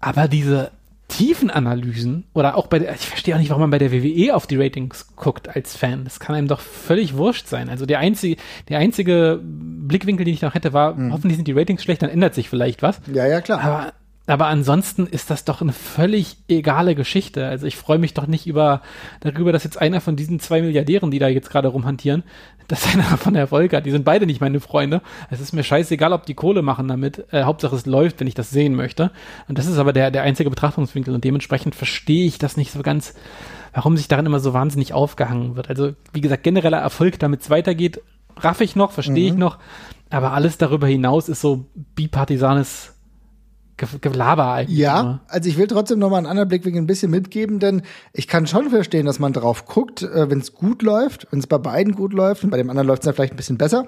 Aber diese Tiefenanalysen oder auch bei der, ich verstehe auch nicht, warum man bei der WWE auf die Ratings guckt als Fan. Das kann einem doch völlig wurscht sein. Also der einzige, der einzige Blickwinkel, den ich noch hätte, war, mhm. hoffentlich sind die Ratings schlecht, dann ändert sich vielleicht was. Ja, ja, klar. Aber aber ansonsten ist das doch eine völlig egale Geschichte. Also ich freue mich doch nicht über darüber, dass jetzt einer von diesen zwei Milliardären, die da jetzt gerade rumhantieren, dass einer davon Erfolg hat. Die sind beide nicht meine Freunde. Es ist mir scheißegal, ob die Kohle machen damit. Äh, Hauptsache es läuft, wenn ich das sehen möchte. Und das ist aber der, der einzige Betrachtungswinkel. Und dementsprechend verstehe ich das nicht so ganz, warum sich darin immer so wahnsinnig aufgehangen wird. Also wie gesagt, genereller Erfolg, damit es weitergeht, raff ich noch, verstehe mhm. ich noch. Aber alles darüber hinaus ist so bipartisanes Gelaber eigentlich. Ja, immer. also ich will trotzdem noch mal einen anderen Blickwinkel ein bisschen mitgeben, denn ich kann schon verstehen, dass man drauf guckt, äh, wenn es gut läuft, wenn es bei beiden gut läuft und bei dem anderen läuft es dann vielleicht ein bisschen besser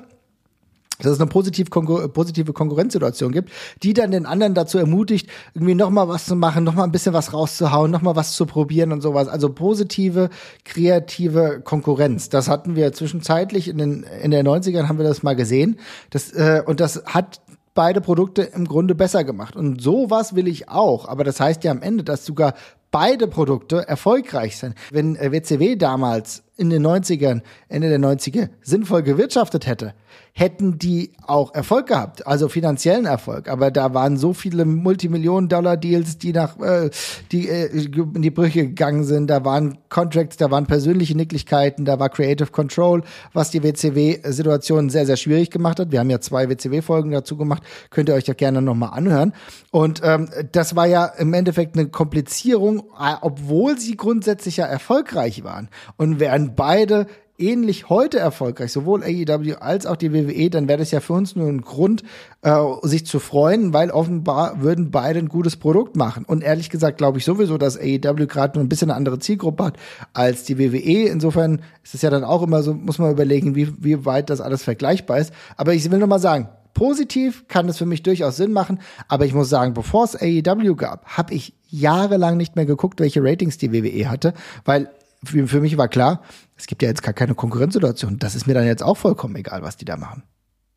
dass es eine positiv Konkur positive Konkurrenzsituation gibt, die dann den anderen dazu ermutigt, irgendwie noch mal was zu machen, noch mal ein bisschen was rauszuhauen, noch mal was zu probieren und sowas. Also positive, kreative Konkurrenz. Das hatten wir zwischenzeitlich in den in den 90ern haben wir das mal gesehen. Das äh, und das hat beide Produkte im Grunde besser gemacht. Und sowas will ich auch. Aber das heißt ja am Ende, dass sogar beide Produkte erfolgreich sind. Wenn WCW äh, damals in den 90ern, Ende der 90er sinnvoll gewirtschaftet hätte, hätten die auch Erfolg gehabt, also finanziellen Erfolg. Aber da waren so viele Multimillionen-Dollar-Deals, die nach äh, die äh, in die Brüche gegangen sind. Da waren Contracts, da waren persönliche Nicklichkeiten, da war Creative Control, was die WCW-Situation sehr, sehr schwierig gemacht hat. Wir haben ja zwei WCW-Folgen dazu gemacht, könnt ihr euch ja gerne nochmal anhören. Und ähm, das war ja im Endeffekt eine Komplizierung, obwohl sie grundsätzlich ja erfolgreich waren. Und während beide ähnlich heute erfolgreich, sowohl AEW als auch die WWE, dann wäre das ja für uns nur ein Grund, äh, sich zu freuen, weil offenbar würden beide ein gutes Produkt machen. Und ehrlich gesagt glaube ich sowieso, dass AEW gerade nur ein bisschen eine andere Zielgruppe hat als die WWE. Insofern ist es ja dann auch immer so, muss man überlegen, wie, wie weit das alles vergleichbar ist. Aber ich will nur mal sagen, positiv kann es für mich durchaus Sinn machen, aber ich muss sagen, bevor es AEW gab, habe ich jahrelang nicht mehr geguckt, welche Ratings die WWE hatte, weil für, für mich war klar, es gibt ja jetzt gar keine Konkurrenzsituation. Das ist mir dann jetzt auch vollkommen egal, was die da machen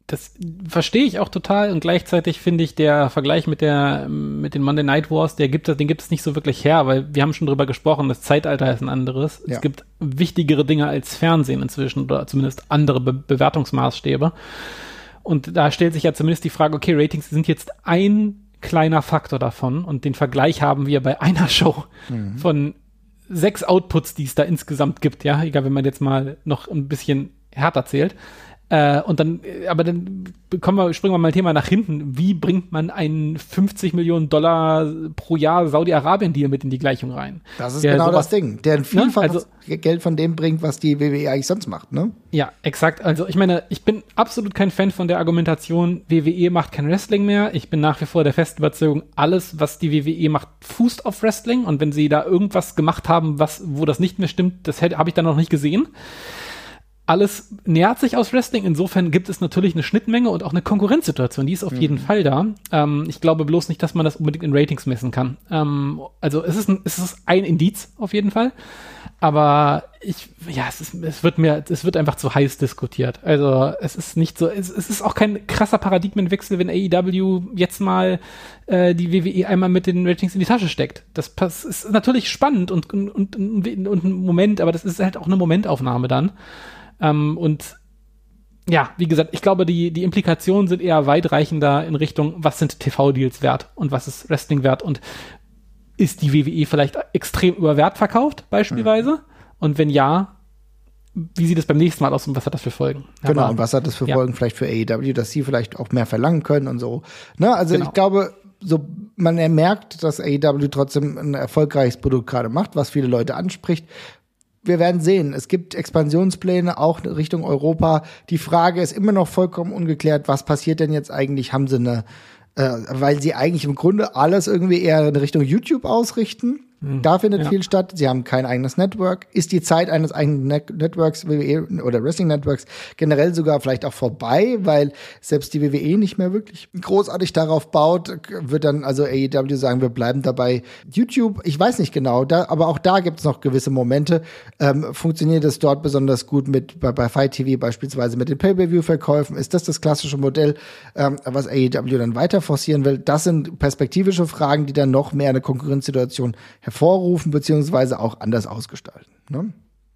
das verstehe ich auch total und gleichzeitig finde ich der Vergleich mit der mit den Monday Night Wars, der gibt den gibt es nicht so wirklich her, weil wir haben schon drüber gesprochen, das Zeitalter ist ein anderes. Ja. Es gibt wichtigere Dinge als Fernsehen inzwischen oder zumindest andere Be Bewertungsmaßstäbe. Und da stellt sich ja zumindest die Frage, okay, Ratings sind jetzt ein kleiner Faktor davon und den Vergleich haben wir bei einer Show mhm. von sechs Outputs, die es da insgesamt gibt, ja, egal, wenn man jetzt mal noch ein bisschen härter zählt. Äh, und dann, äh, aber dann kommen wir, springen wir mal ein Thema nach hinten. Wie bringt man einen 50 Millionen Dollar pro Jahr Saudi-Arabien-Deal mit in die Gleichung rein? Das ist genau sowas, das Ding. Der vielfach ne? also, Geld von dem bringt, was die WWE eigentlich sonst macht, ne? Ja, exakt. Also ich meine, ich bin absolut kein Fan von der Argumentation, WWE macht kein Wrestling mehr. Ich bin nach wie vor der festen Überzeugung, alles, was die WWE macht, fußt auf Wrestling. Und wenn sie da irgendwas gemacht haben, was, wo das nicht mehr stimmt, das habe ich dann noch nicht gesehen alles nähert sich aus Wrestling. Insofern gibt es natürlich eine Schnittmenge und auch eine Konkurrenzsituation. Die ist auf mhm. jeden Fall da. Ähm, ich glaube bloß nicht, dass man das unbedingt in Ratings messen kann. Ähm, also es ist, ein, es ist ein Indiz auf jeden Fall. Aber ich, ja, es, ist, es wird mir, es wird einfach zu heiß diskutiert. Also es ist nicht so, es, es ist auch kein krasser Paradigmenwechsel, wenn AEW jetzt mal äh, die WWE einmal mit den Ratings in die Tasche steckt. Das, das ist natürlich spannend und, und, und, und ein Moment, aber das ist halt auch eine Momentaufnahme dann. Ähm, und ja, wie gesagt, ich glaube, die, die Implikationen sind eher weitreichender in Richtung, was sind TV-Deals wert und was ist Wrestling wert und ist die WWE vielleicht extrem über Wert verkauft, beispielsweise? Mhm. Und wenn ja, wie sieht es beim nächsten Mal aus und was hat das für Folgen? Genau, Aber, und was hat das für ja. Folgen vielleicht für AEW, dass sie vielleicht auch mehr verlangen können und so. Ne? Also genau. ich glaube, so man merkt, dass AEW trotzdem ein erfolgreiches Produkt gerade macht, was viele Leute anspricht wir werden sehen. Es gibt Expansionspläne auch Richtung Europa. Die Frage ist immer noch vollkommen ungeklärt, was passiert denn jetzt eigentlich? Haben sie eine, äh, weil sie eigentlich im Grunde alles irgendwie eher in Richtung YouTube ausrichten. Mhm. Da findet ja. viel statt. Sie haben kein eigenes Network. Ist die Zeit eines eigenen Net Networks WWE oder Wrestling Networks generell sogar vielleicht auch vorbei, weil selbst die WWE nicht mehr wirklich großartig darauf baut, wird dann also AEW sagen, wir bleiben dabei. YouTube, ich weiß nicht genau, da, aber auch da gibt es noch gewisse Momente. Ähm, funktioniert es dort besonders gut mit bei, bei Fight TV beispielsweise mit den Pay-per-View-Verkäufen? Ist das das klassische Modell, ähm, was AEW dann weiter forcieren will? Das sind perspektivische Fragen, die dann noch mehr eine Konkurrenzsituation hervorrufen beziehungsweise auch anders ausgestalten. Ne?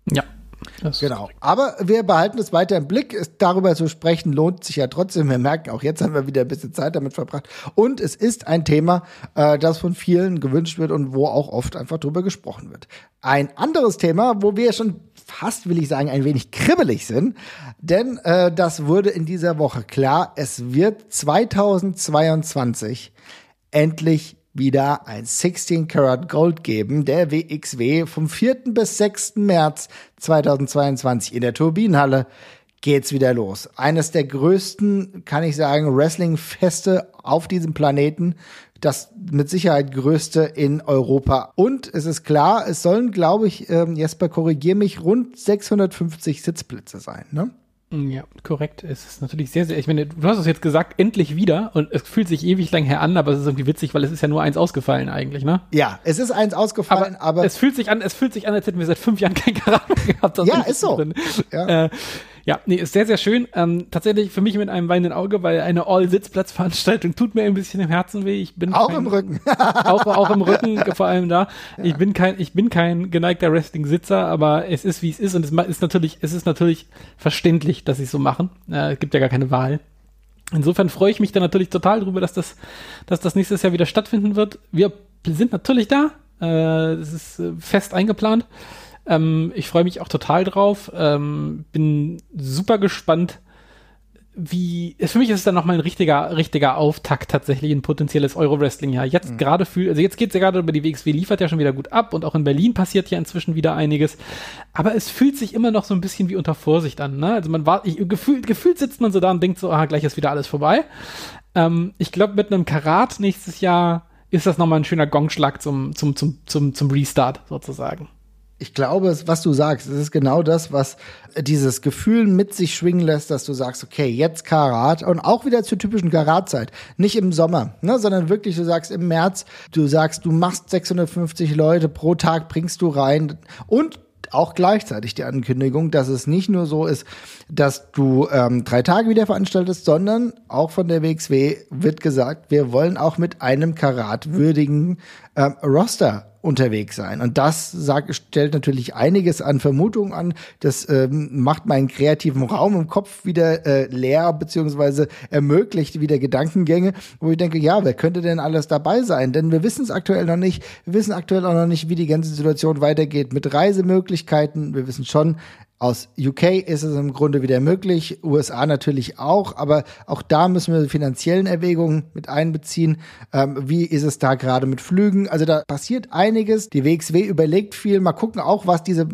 Ja. Genau. Aber wir behalten es weiter im Blick. Es, darüber zu sprechen lohnt sich ja trotzdem. Wir merken, auch jetzt haben wir wieder ein bisschen Zeit damit verbracht. Und es ist ein Thema, äh, das von vielen gewünscht wird und wo auch oft einfach drüber gesprochen wird. Ein anderes Thema, wo wir schon fast, will ich sagen, ein wenig kribbelig sind, denn äh, das wurde in dieser Woche klar. Es wird 2022 endlich wieder ein 16 Karat Gold geben, der WXW vom 4. bis 6. März 2022 in der Turbinenhalle geht's wieder los. Eines der größten, kann ich sagen, Wrestling-Feste auf diesem Planeten. Das mit Sicherheit größte in Europa. Und es ist klar, es sollen, glaube ich, ähm, Jesper, korrigier mich, rund 650 Sitzplätze sein, ne? Ja, korrekt. Es ist natürlich sehr, sehr, ich meine, du hast es jetzt gesagt, endlich wieder und es fühlt sich ewig lang her an, aber es ist irgendwie witzig, weil es ist ja nur eins ausgefallen eigentlich, ne? Ja, es ist eins ausgefallen, aber, aber es fühlt sich an, es fühlt sich an, als hätten wir seit fünf Jahren kein Karate gehabt. Ja, ist so. Ja. Äh, ja, nee, ist sehr, sehr schön. Ähm, tatsächlich für mich mit einem weinenden Auge, weil eine All-Sitzplatzveranstaltung tut mir ein bisschen im Herzen weh. Ich bin auch kein, im Rücken. auch, auch im Rücken, vor allem da. Ja. Ich bin kein, ich bin kein geneigter Wrestling-Sitzer, aber es ist, wie es ist und es ist natürlich, es ist natürlich verständlich, dass sie es so machen. Äh, es gibt ja gar keine Wahl. Insofern freue ich mich da natürlich total drüber, dass das, dass das nächstes Jahr wieder stattfinden wird. Wir sind natürlich da. Äh, es ist äh, fest eingeplant. Ähm, ich freue mich auch total drauf. Ähm, bin super gespannt, wie. Für mich ist es dann nochmal ein richtiger, richtiger Auftakt tatsächlich ein potenzielles Euro-Wrestling-Jahr. Jetzt mhm. gerade fühlt, also jetzt geht es ja gerade über die WXW, liefert ja schon wieder gut ab und auch in Berlin passiert ja inzwischen wieder einiges. Aber es fühlt sich immer noch so ein bisschen wie unter Vorsicht an. Ne? Also man war, ich, gefühlt, gefühlt sitzt man so da und denkt so, ah, gleich ist wieder alles vorbei. Ähm, ich glaube, mit einem Karat nächstes Jahr ist das nochmal ein schöner Gongschlag zum, zum, zum, zum, zum Restart sozusagen. Ich glaube, was du sagst, es ist genau das, was dieses Gefühl mit sich schwingen lässt, dass du sagst, okay, jetzt Karat und auch wieder zur typischen Karatzeit. Nicht im Sommer, ne, sondern wirklich, du sagst im März, du sagst, du machst 650 Leute pro Tag, bringst du rein und auch gleichzeitig die Ankündigung, dass es nicht nur so ist, dass du ähm, drei Tage wieder veranstaltest, sondern auch von der WXW wird gesagt, wir wollen auch mit einem karatwürdigen ähm, Roster unterwegs sein. Und das sagt, stellt natürlich einiges an Vermutungen an. Das ähm, macht meinen kreativen Raum im Kopf wieder äh, leer, beziehungsweise ermöglicht wieder Gedankengänge, wo ich denke, ja, wer könnte denn alles dabei sein? Denn wir wissen es aktuell noch nicht. Wir wissen aktuell auch noch nicht, wie die ganze Situation weitergeht mit Reisemöglichkeiten. Wir wissen schon, aus UK ist es im Grunde wieder möglich, USA natürlich auch, aber auch da müssen wir finanziellen Erwägungen mit einbeziehen. Ähm, wie ist es da gerade mit Flügen? Also da passiert einiges. Die WXW überlegt viel. Mal gucken auch, was diese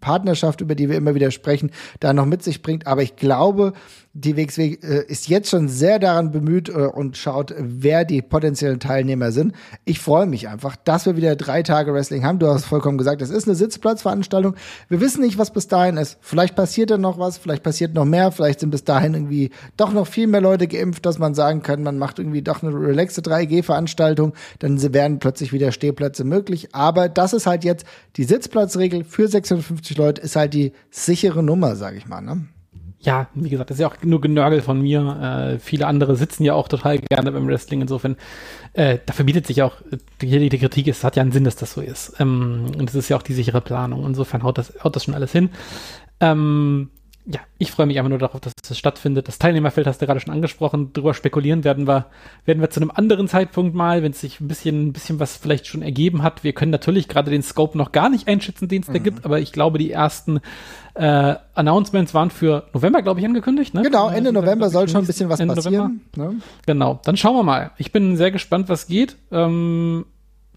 Partnerschaft, über die wir immer wieder sprechen, da noch mit sich bringt. Aber ich glaube, die WXW äh, ist jetzt schon sehr daran bemüht äh, und schaut, wer die potenziellen Teilnehmer sind. Ich freue mich einfach, dass wir wieder drei Tage Wrestling haben. Du hast vollkommen gesagt, es ist eine Sitzplatzveranstaltung. Wir wissen nicht, was bis dahin ist. Vielleicht passiert da noch was, vielleicht passiert noch mehr, vielleicht sind bis dahin irgendwie doch noch viel mehr Leute geimpft, dass man sagen kann, man macht irgendwie doch eine relaxe 3G-Veranstaltung, dann werden plötzlich wieder Stehplätze möglich. Aber das ist halt jetzt die Sitzplatzregel für 650 Leute, ist halt die sichere Nummer, sage ich mal. Ne? ja, wie gesagt, das ist ja auch nur Genörgel von mir. Äh, viele andere sitzen ja auch total gerne beim Wrestling. Insofern, äh, da verbietet sich auch die, die Kritik. Es hat ja einen Sinn, dass das so ist. Ähm, und es ist ja auch die sichere Planung. Insofern haut das, haut das schon alles hin. Ähm, ja, ich freue mich einfach nur darauf, dass das stattfindet. Das Teilnehmerfeld hast du gerade schon angesprochen. Drüber spekulieren werden wir, werden wir zu einem anderen Zeitpunkt mal, wenn es sich ein bisschen, ein bisschen was vielleicht schon ergeben hat. Wir können natürlich gerade den Scope noch gar nicht einschätzen, den es mhm. da gibt, aber ich glaube, die ersten äh, Announcements waren für November, glaube ich, angekündigt. Ne? Genau, Ende November soll schon ein bisschen was Ende passieren. Ne? Genau, dann schauen wir mal. Ich bin sehr gespannt, was geht. Ähm,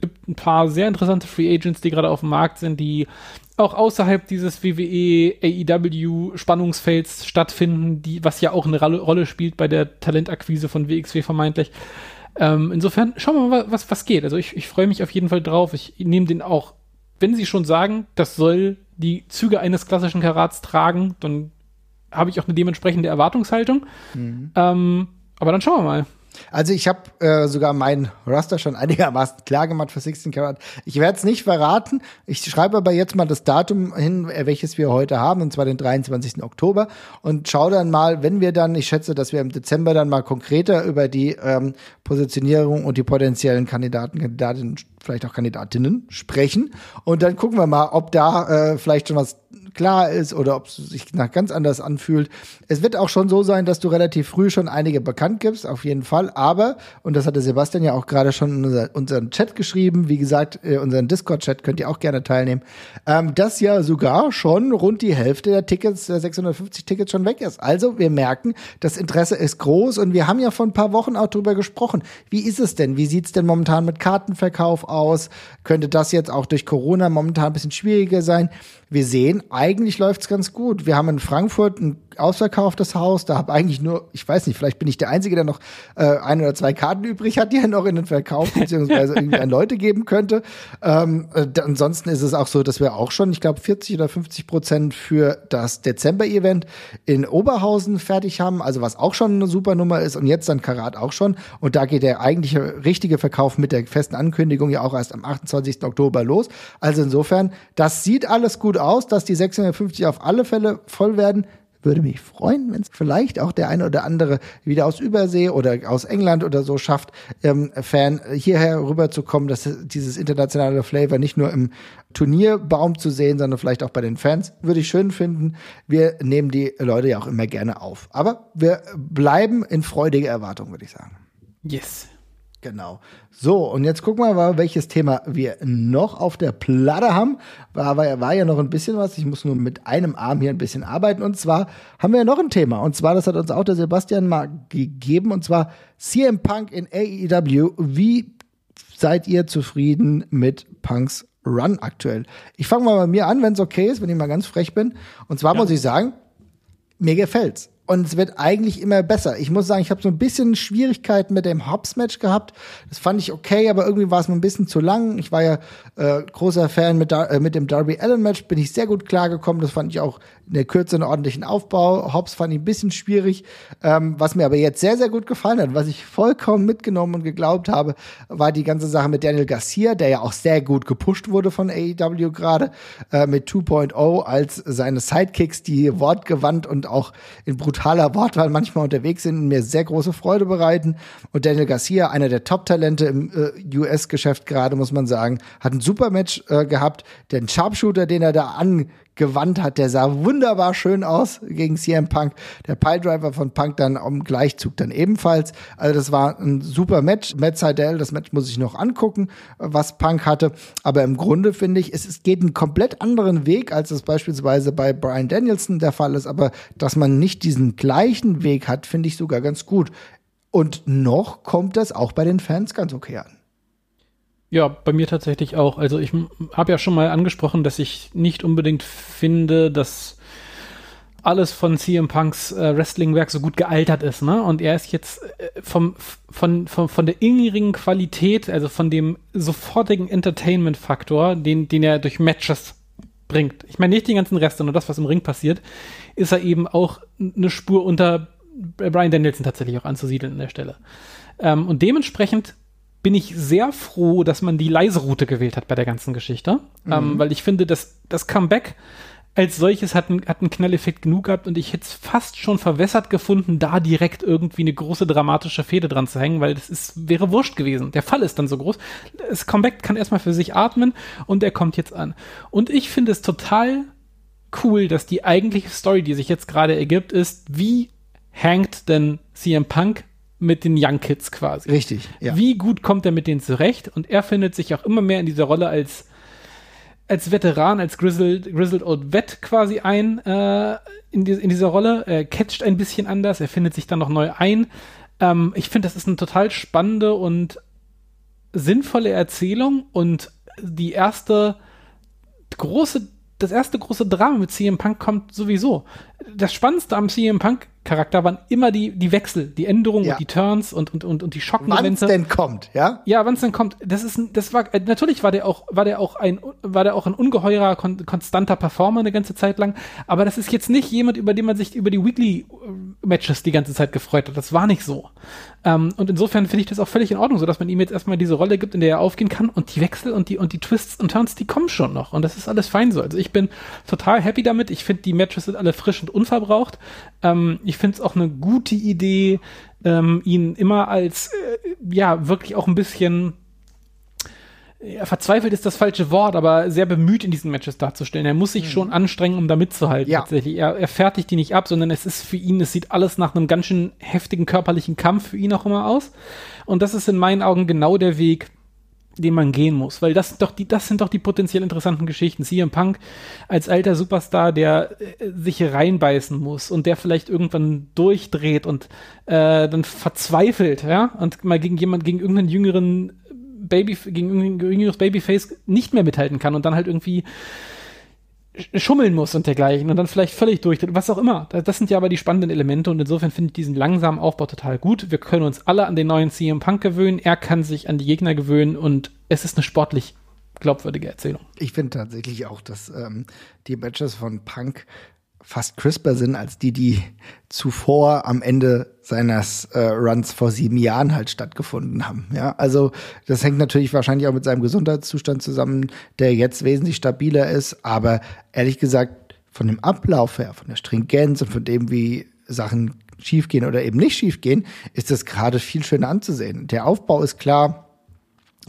gibt ein paar sehr interessante Free Agents, die gerade auf dem Markt sind, die auch außerhalb dieses WWE AEW Spannungsfelds stattfinden, die was ja auch eine Rolle spielt bei der Talentakquise von WXW vermeintlich. Ähm, insofern schauen wir mal, was was geht. Also ich, ich freue mich auf jeden Fall drauf. Ich nehme den auch, wenn Sie schon sagen, das soll die Züge eines klassischen Karats tragen, dann habe ich auch eine dementsprechende Erwartungshaltung. Mhm. Ähm, aber dann schauen wir mal. Also ich habe äh, sogar meinen Raster schon einigermaßen klar gemacht für 16 Karat. Ich werde es nicht verraten. Ich schreibe aber jetzt mal das Datum hin, äh, welches wir heute haben, und zwar den 23. Oktober. Und schau dann mal, wenn wir dann, ich schätze, dass wir im Dezember dann mal konkreter über die ähm, Positionierung und die potenziellen Kandidaten, Kandidatinnen, vielleicht auch Kandidatinnen sprechen. Und dann gucken wir mal, ob da äh, vielleicht schon was klar ist oder ob es sich nach ganz anders anfühlt. Es wird auch schon so sein, dass du relativ früh schon einige bekannt gibst, auf jeden Fall. Aber, und das hatte Sebastian ja auch gerade schon in unser, unseren Chat geschrieben, wie gesagt, äh, unseren Discord-Chat könnt ihr auch gerne teilnehmen, ähm, dass ja sogar schon rund die Hälfte der Tickets, der 650 Tickets schon weg ist. Also wir merken, das Interesse ist groß und wir haben ja vor ein paar Wochen auch drüber gesprochen. Wie ist es denn? Wie sieht's denn momentan mit Kartenverkauf aus? Könnte das jetzt auch durch Corona momentan ein bisschen schwieriger sein? Wir sehen, eigentlich läuft's ganz gut. Wir haben in Frankfurt ein ausverkauftes Haus. Da habe eigentlich nur, ich weiß nicht, vielleicht bin ich der Einzige, der noch äh, ein oder zwei Karten übrig hat, die er noch in den Verkauf beziehungsweise irgendwie an Leute geben könnte. Ähm, äh, ansonsten ist es auch so, dass wir auch schon, ich glaube, 40 oder 50 Prozent für das Dezember-Event in Oberhausen fertig haben, also was auch schon eine super Nummer ist und jetzt dann Karat auch schon. Und da geht der eigentliche richtige Verkauf mit der festen Ankündigung ja auch erst am 28. Oktober los. Also insofern, das sieht alles gut aus, dass die 650 auf alle Fälle voll werden würde mich freuen, wenn es vielleicht auch der eine oder andere wieder aus Übersee oder aus England oder so schafft, ähm, Fan hierher rüberzukommen, dass dieses internationale Flavor nicht nur im Turnierbaum zu sehen, sondern vielleicht auch bei den Fans, würde ich schön finden. Wir nehmen die Leute ja auch immer gerne auf. Aber wir bleiben in freudiger Erwartung, würde ich sagen. Yes. Genau. So, und jetzt gucken wir mal, welches Thema wir noch auf der Platte haben. War, war, war ja noch ein bisschen was. Ich muss nur mit einem Arm hier ein bisschen arbeiten. Und zwar haben wir ja noch ein Thema. Und zwar, das hat uns auch der Sebastian mal gegeben. Und zwar CM Punk in AEW. Wie seid ihr zufrieden mit Punks Run aktuell? Ich fange mal bei mir an, wenn es okay ist, wenn ich mal ganz frech bin. Und zwar ja. muss ich sagen, mir gefällt's. Und es wird eigentlich immer besser. Ich muss sagen, ich habe so ein bisschen Schwierigkeiten mit dem Hobbs-Match gehabt. Das fand ich okay, aber irgendwie war es mir ein bisschen zu lang. Ich war ja äh, großer Fan mit, äh, mit dem Darby Allen-Match, bin ich sehr gut klargekommen. Das fand ich auch in der Kürze einen ordentlichen Aufbau. Hobbs fand ich ein bisschen schwierig. Ähm, was mir aber jetzt sehr, sehr gut gefallen hat, was ich vollkommen mitgenommen und geglaubt habe, war die ganze Sache mit Daniel Garcia, der ja auch sehr gut gepusht wurde von AEW gerade, äh, mit 2.0 als seine Sidekicks, die wortgewandt und auch in brutaler Wortwahl manchmal unterwegs sind und mir sehr große Freude bereiten. Und Daniel Garcia, einer der Top-Talente im äh, US-Geschäft gerade, muss man sagen, hat ein super Match äh, gehabt. Den Sharpshooter, den er da angewandt hat, der sah wunderbar schön aus gegen CM Punk. Der Piledriver von Punk dann am Gleichzug dann ebenfalls. Also das war ein super Match. Matt Seidel, das Match muss ich noch angucken, was Punk hatte. Aber im Grunde finde ich, es, es geht einen komplett anderen Weg, als es beispielsweise bei Brian Danielson der Fall ist. Aber dass man nicht diesen gleichen Weg hat, finde ich sogar ganz gut. Und noch kommt das auch bei den Fans ganz okay an. Ja, bei mir tatsächlich auch. Also ich habe ja schon mal angesprochen, dass ich nicht unbedingt finde, dass alles von CM Punks äh, Wrestlingwerk so gut gealtert ist, ne? Und er ist jetzt äh, vom, von, von, von der ingerigen Qualität, also von dem sofortigen Entertainment-Faktor, den, den er durch Matches bringt. Ich meine nicht die ganzen Reste, nur das, was im Ring passiert, ist er eben auch eine Spur unter Brian Danielson tatsächlich auch anzusiedeln an der Stelle. Ähm, und dementsprechend bin ich sehr froh, dass man die leise Route gewählt hat bei der ganzen Geschichte. Mhm. Ähm, weil ich finde, dass das Comeback als solches hat, ein, hat einen Knalleffekt genug gehabt und ich hätte es fast schon verwässert gefunden, da direkt irgendwie eine große dramatische Fehde dran zu hängen, weil das ist, wäre wurscht gewesen. Der Fall ist dann so groß. Das Comeback kann erstmal für sich atmen und er kommt jetzt an. Und ich finde es total cool, dass die eigentliche Story, die sich jetzt gerade ergibt, ist, wie hängt denn CM Punk mit den Young Kids quasi. Richtig, ja. Wie gut kommt er mit denen zurecht? Und er findet sich auch immer mehr in dieser Rolle als, als Veteran, als Grizzled, Grizzled Old Vet quasi ein äh, in, die, in dieser Rolle. Er catcht ein bisschen anders, er findet sich dann noch neu ein. Ähm, ich finde, das ist eine total spannende und sinnvolle Erzählung und die erste große das erste große Drama mit CM Punk kommt sowieso. Das Spannendste am CM Punk Charakter waren immer die, die Wechsel, die Änderungen ja. und die Turns und, und, und, und die Schocken. Wann es denn kommt, ja? Ja, wann es denn kommt. Das ist, das war, äh, natürlich war der auch, war der auch ein, war der auch ein ungeheurer, kon konstanter Performer eine ganze Zeit lang. Aber das ist jetzt nicht jemand, über den man sich über die Weekly Matches die ganze Zeit gefreut hat. Das war nicht so. Ähm, und insofern finde ich das auch völlig in Ordnung, so dass man ihm jetzt erstmal diese Rolle gibt, in der er aufgehen kann und die Wechsel und die, und die Twists und Turns, die kommen schon noch. Und das ist alles fein so. Also ich bin total happy damit. Ich finde, die Matches sind alle frisch und unverbraucht. Ähm, ich finde es auch eine gute Idee, ähm, ihn immer als, äh, ja, wirklich auch ein bisschen ja, verzweifelt ist das falsche Wort, aber sehr bemüht in diesen Matches darzustellen. Er muss sich mhm. schon anstrengen, um da mitzuhalten. Ja. Tatsächlich. Er, er fertigt die nicht ab, sondern es ist für ihn, es sieht alles nach einem ganz schön heftigen körperlichen Kampf für ihn auch immer aus. Und das ist in meinen Augen genau der Weg, den man gehen muss, weil das sind doch die, das sind doch die potenziell interessanten Geschichten. CM Punk als alter Superstar, der äh, sich reinbeißen muss und der vielleicht irgendwann durchdreht und äh, dann verzweifelt, ja, und mal gegen jemand, gegen irgendeinen jüngeren Baby, gegen irgendein jüngeres Babyface nicht mehr mithalten kann und dann halt irgendwie schummeln muss und dergleichen und dann vielleicht völlig durchdreht, was auch immer. Das sind ja aber die spannenden Elemente und insofern finde ich diesen langsamen Aufbau total gut. Wir können uns alle an den neuen CM Punk gewöhnen, er kann sich an die Gegner gewöhnen und es ist eine sportlich glaubwürdige Erzählung. Ich finde tatsächlich auch, dass ähm, die Matches von Punk fast crisper sind als die, die zuvor am Ende seines äh, Runs vor sieben Jahren halt stattgefunden haben. Ja, also das hängt natürlich wahrscheinlich auch mit seinem Gesundheitszustand zusammen, der jetzt wesentlich stabiler ist. Aber ehrlich gesagt, von dem Ablauf her, von der Stringenz und von dem, wie Sachen schiefgehen oder eben nicht schiefgehen, ist das gerade viel schöner anzusehen. Der Aufbau ist klar,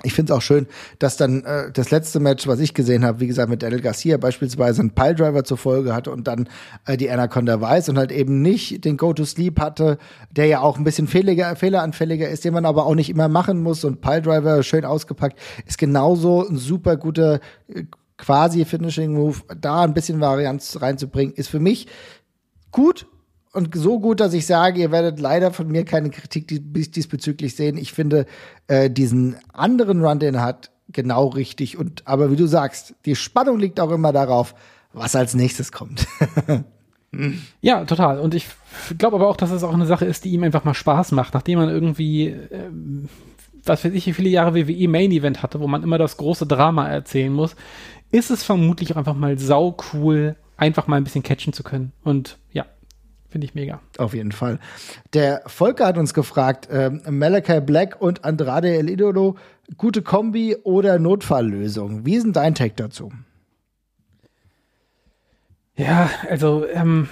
ich finde es auch schön, dass dann äh, das letzte Match, was ich gesehen habe, wie gesagt, mit Daniel Garcia beispielsweise einen Piledriver zur Folge hatte und dann äh, die Anaconda weiß und halt eben nicht den Go-to-Sleep hatte, der ja auch ein bisschen fehliger, fehleranfälliger ist, den man aber auch nicht immer machen muss und Piledriver schön ausgepackt, ist genauso ein super guter äh, quasi Finishing Move. Da ein bisschen Varianz reinzubringen, ist für mich gut und so gut, dass ich sage, ihr werdet leider von mir keine Kritik diesbezüglich sehen. Ich finde äh, diesen anderen Run, den er hat, genau richtig. Und aber wie du sagst, die Spannung liegt auch immer darauf, was als nächstes kommt. Ja, total. Und ich glaube aber auch, dass es auch eine Sache ist, die ihm einfach mal Spaß macht, nachdem man irgendwie, äh, was weiß ich, wie viele Jahre WWE Main Event hatte, wo man immer das große Drama erzählen muss, ist es vermutlich auch einfach mal sau cool, einfach mal ein bisschen catchen zu können. Und ja, finde ich mega. Auf jeden Fall. Der Volker hat uns gefragt, äh, Malachi Black und Andrade El Idolo, gute Kombi oder Notfalllösung? Wie ist denn dein Take dazu? Ja, also ähm,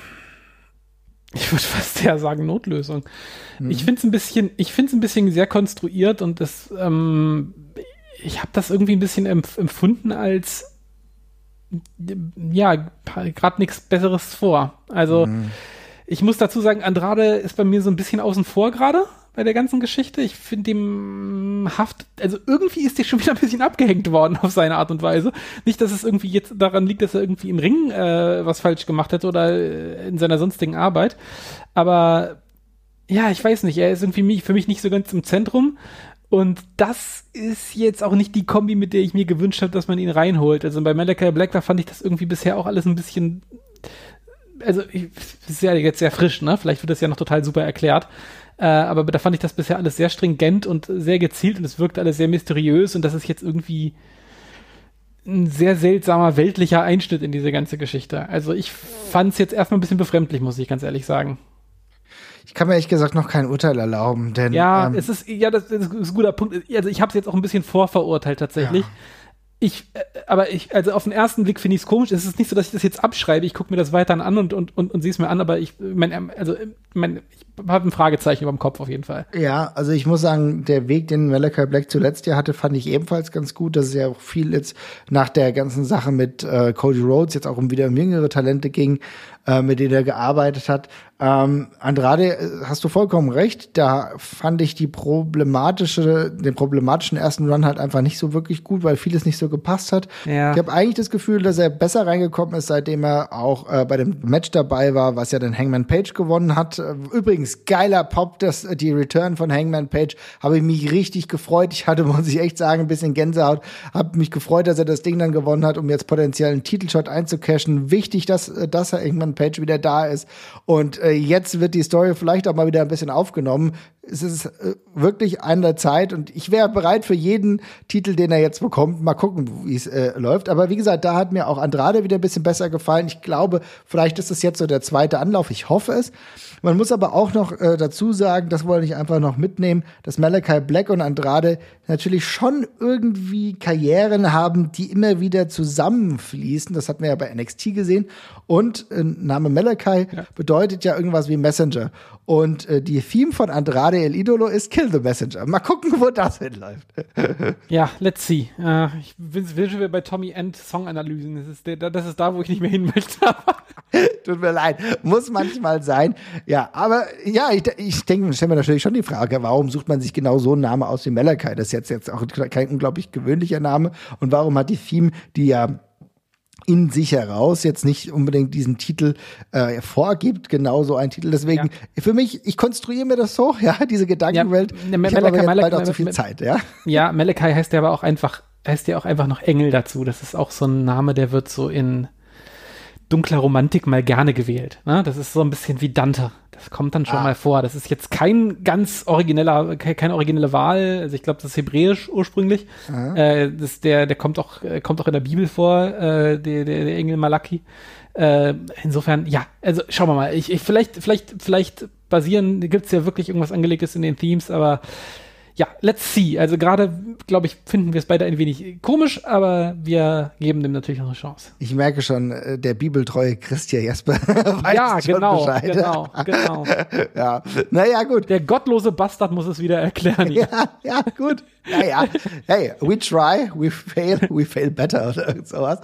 ich würde fast eher sagen Notlösung. Mhm. Ich finde es ein bisschen, ich finde es ein bisschen sehr konstruiert und das, ähm, ich habe das irgendwie ein bisschen empf empfunden als ja, gerade nichts Besseres vor. Also mhm. Ich muss dazu sagen, Andrade ist bei mir so ein bisschen außen vor gerade bei der ganzen Geschichte. Ich finde dem Haft, also irgendwie ist der schon wieder ein bisschen abgehängt worden auf seine Art und Weise. Nicht, dass es irgendwie jetzt daran liegt, dass er irgendwie im Ring äh, was falsch gemacht hat oder äh, in seiner sonstigen Arbeit. Aber ja, ich weiß nicht, er ist irgendwie für mich nicht so ganz im Zentrum. Und das ist jetzt auch nicht die Kombi, mit der ich mir gewünscht habe, dass man ihn reinholt. Also bei Malachi Black, da fand ich das irgendwie bisher auch alles ein bisschen also ich, ist ja jetzt sehr frisch, ne? Vielleicht wird das ja noch total super erklärt. Äh, aber da fand ich das bisher alles sehr stringent und sehr gezielt und es wirkte alles sehr mysteriös und das ist jetzt irgendwie ein sehr seltsamer weltlicher Einschnitt in diese ganze Geschichte. Also ich fand es jetzt erstmal ein bisschen befremdlich, muss ich ganz ehrlich sagen. Ich kann mir ehrlich gesagt noch kein Urteil erlauben, denn ja, ähm, es ist ja das, das, ist ein guter Punkt. Also ich habe es jetzt auch ein bisschen vorverurteilt tatsächlich. Ja ich, äh, aber ich, also auf den ersten Blick finde ich es komisch. Es ist nicht so, dass ich das jetzt abschreibe. Ich gucke mir das weiter an und, und, und, und sehe es mir an, aber ich, mein, also, mein, ich habe ein Fragezeichen über dem Kopf auf jeden Fall. Ja, also ich muss sagen, der Weg, den Malachi Black zuletzt ja hatte, fand ich ebenfalls ganz gut. Das ist ja auch viel jetzt nach der ganzen Sache mit äh, Cody Rhodes jetzt auch um wieder um jüngere Talente ging, äh, mit denen er gearbeitet hat. Ähm, Andrade, äh, hast du vollkommen recht. Da fand ich die problematische, den problematischen ersten Run halt einfach nicht so wirklich gut, weil vieles nicht so gepasst hat. Ja. Ich habe eigentlich das Gefühl, dass er besser reingekommen ist, seitdem er auch äh, bei dem Match dabei war, was ja dann Hangman Page gewonnen hat. Äh, übrigens, geiler Pop, das, die Return von Hangman Page, habe ich mich richtig gefreut. Ich hatte, muss ich echt sagen, ein bisschen Gänsehaut. Habe mich gefreut, dass er das Ding dann gewonnen hat, um jetzt potenziell einen Titelshot einzucashen. Wichtig, dass, dass er Hangman Page wieder da ist. Und äh, jetzt wird die Story vielleicht auch mal wieder ein bisschen aufgenommen. Es ist äh, wirklich an der Zeit und ich wäre bereit für jeden Titel, den er jetzt bekommt. Mal gucken, wie es äh, läuft. Aber wie gesagt, da hat mir auch Andrade wieder ein bisschen besser gefallen. Ich glaube, vielleicht ist es jetzt so der zweite Anlauf. Ich hoffe es. Man muss aber auch noch äh, dazu sagen, das wollte ich einfach noch mitnehmen, dass Malachi Black und Andrade natürlich schon irgendwie Karrieren haben, die immer wieder zusammenfließen. Das hatten wir ja bei NXT gesehen. Und äh, Name Malachi ja. bedeutet ja irgendwas wie Messenger. Und äh, die Theme von Andrade El Idolo ist Kill the Messenger. Mal gucken, wo das hinläuft. ja, let's see. Uh, ich will, schon wieder bei Tommy End Songanalysen. Das ist, der, das ist da, wo ich nicht mehr hin möchte. Tut mir leid. Muss manchmal sein. Ja, aber ja, ich, ich denke, stellen wir natürlich schon die Frage, warum sucht man sich genau so einen Namen aus wie Malachi? Das ist jetzt, jetzt auch kein unglaublich gewöhnlicher Name. Und warum hat die Theme, die ja in sich heraus jetzt nicht unbedingt diesen Titel äh, vorgibt, genauso ein Titel. Deswegen, ja. für mich, ich konstruiere mir das so, ja, diese Gedankenwelt. Ja, ich habe bald auch zu viel Zeit, ja. Ja, Melekai heißt ja aber auch einfach, heißt ja auch einfach noch Engel dazu. Das ist auch so ein Name, der wird so in dunkler Romantik mal gerne gewählt. Ne? Das ist so ein bisschen wie Dante. Das kommt dann schon ah. mal vor. Das ist jetzt kein ganz origineller, keine originelle Wahl. Also ich glaube, das ist hebräisch ursprünglich. Äh, das, der, der kommt auch, äh, kommt auch in der Bibel vor, äh, der, der, der Engel Malaki. Äh, insofern, ja, also schauen wir mal. Ich, ich vielleicht, vielleicht, vielleicht basieren, gibt es ja wirklich irgendwas angelegtes in den Themes, aber ja, let's see. Also gerade, glaube ich, finden wir es beide ein wenig komisch, aber wir geben dem natürlich noch eine Chance. Ich merke schon, äh, der bibeltreue Christian Jesper weiß ja, schon genau, Bescheid. genau, genau. ja, naja, gut. Der gottlose Bastard muss es wieder erklären. ja, ja, gut. Naja, hey, we try, we fail, we fail better oder sowas.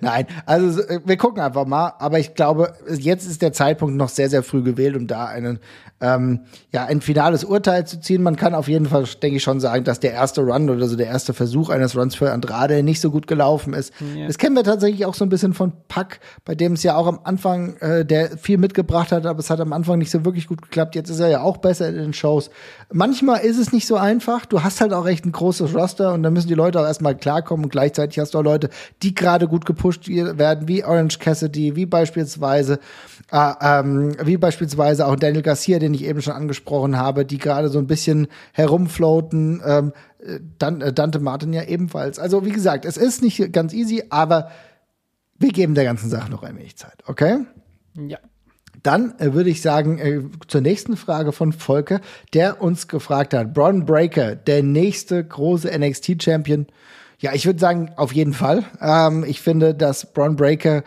Nein, also wir gucken einfach mal. Aber ich glaube, jetzt ist der Zeitpunkt noch sehr, sehr früh gewählt, um da einen ähm, ja, ein finales Urteil zu ziehen. Man kann auf jeden Fall, denke ich, schon sagen, dass der erste Run oder so der erste Versuch eines Runs für Andrade nicht so gut gelaufen ist. Ja. Das kennen wir tatsächlich auch so ein bisschen von Pack, bei dem es ja auch am Anfang, äh, der viel mitgebracht hat, aber es hat am Anfang nicht so wirklich gut geklappt. Jetzt ist er ja auch besser in den Shows. Manchmal ist es nicht so einfach. Du hast halt auch recht ein großes Roster und da müssen die Leute auch erstmal klarkommen und gleichzeitig hast du auch Leute, die gerade gut gepusht werden, wie Orange Cassidy, wie beispielsweise äh, ähm, wie beispielsweise auch Daniel Garcia, den ich eben schon angesprochen habe, die gerade so ein bisschen herumfloaten, ähm, Dan äh, Dante Martin ja ebenfalls. Also wie gesagt, es ist nicht ganz easy, aber wir geben der ganzen Sache noch ein wenig Zeit, okay? Ja. Dann äh, würde ich sagen, äh, zur nächsten Frage von Volker, der uns gefragt hat, Braun Breaker, der nächste große NXT-Champion. Ja, ich würde sagen, auf jeden Fall. Ähm, ich finde, dass Braun Breaker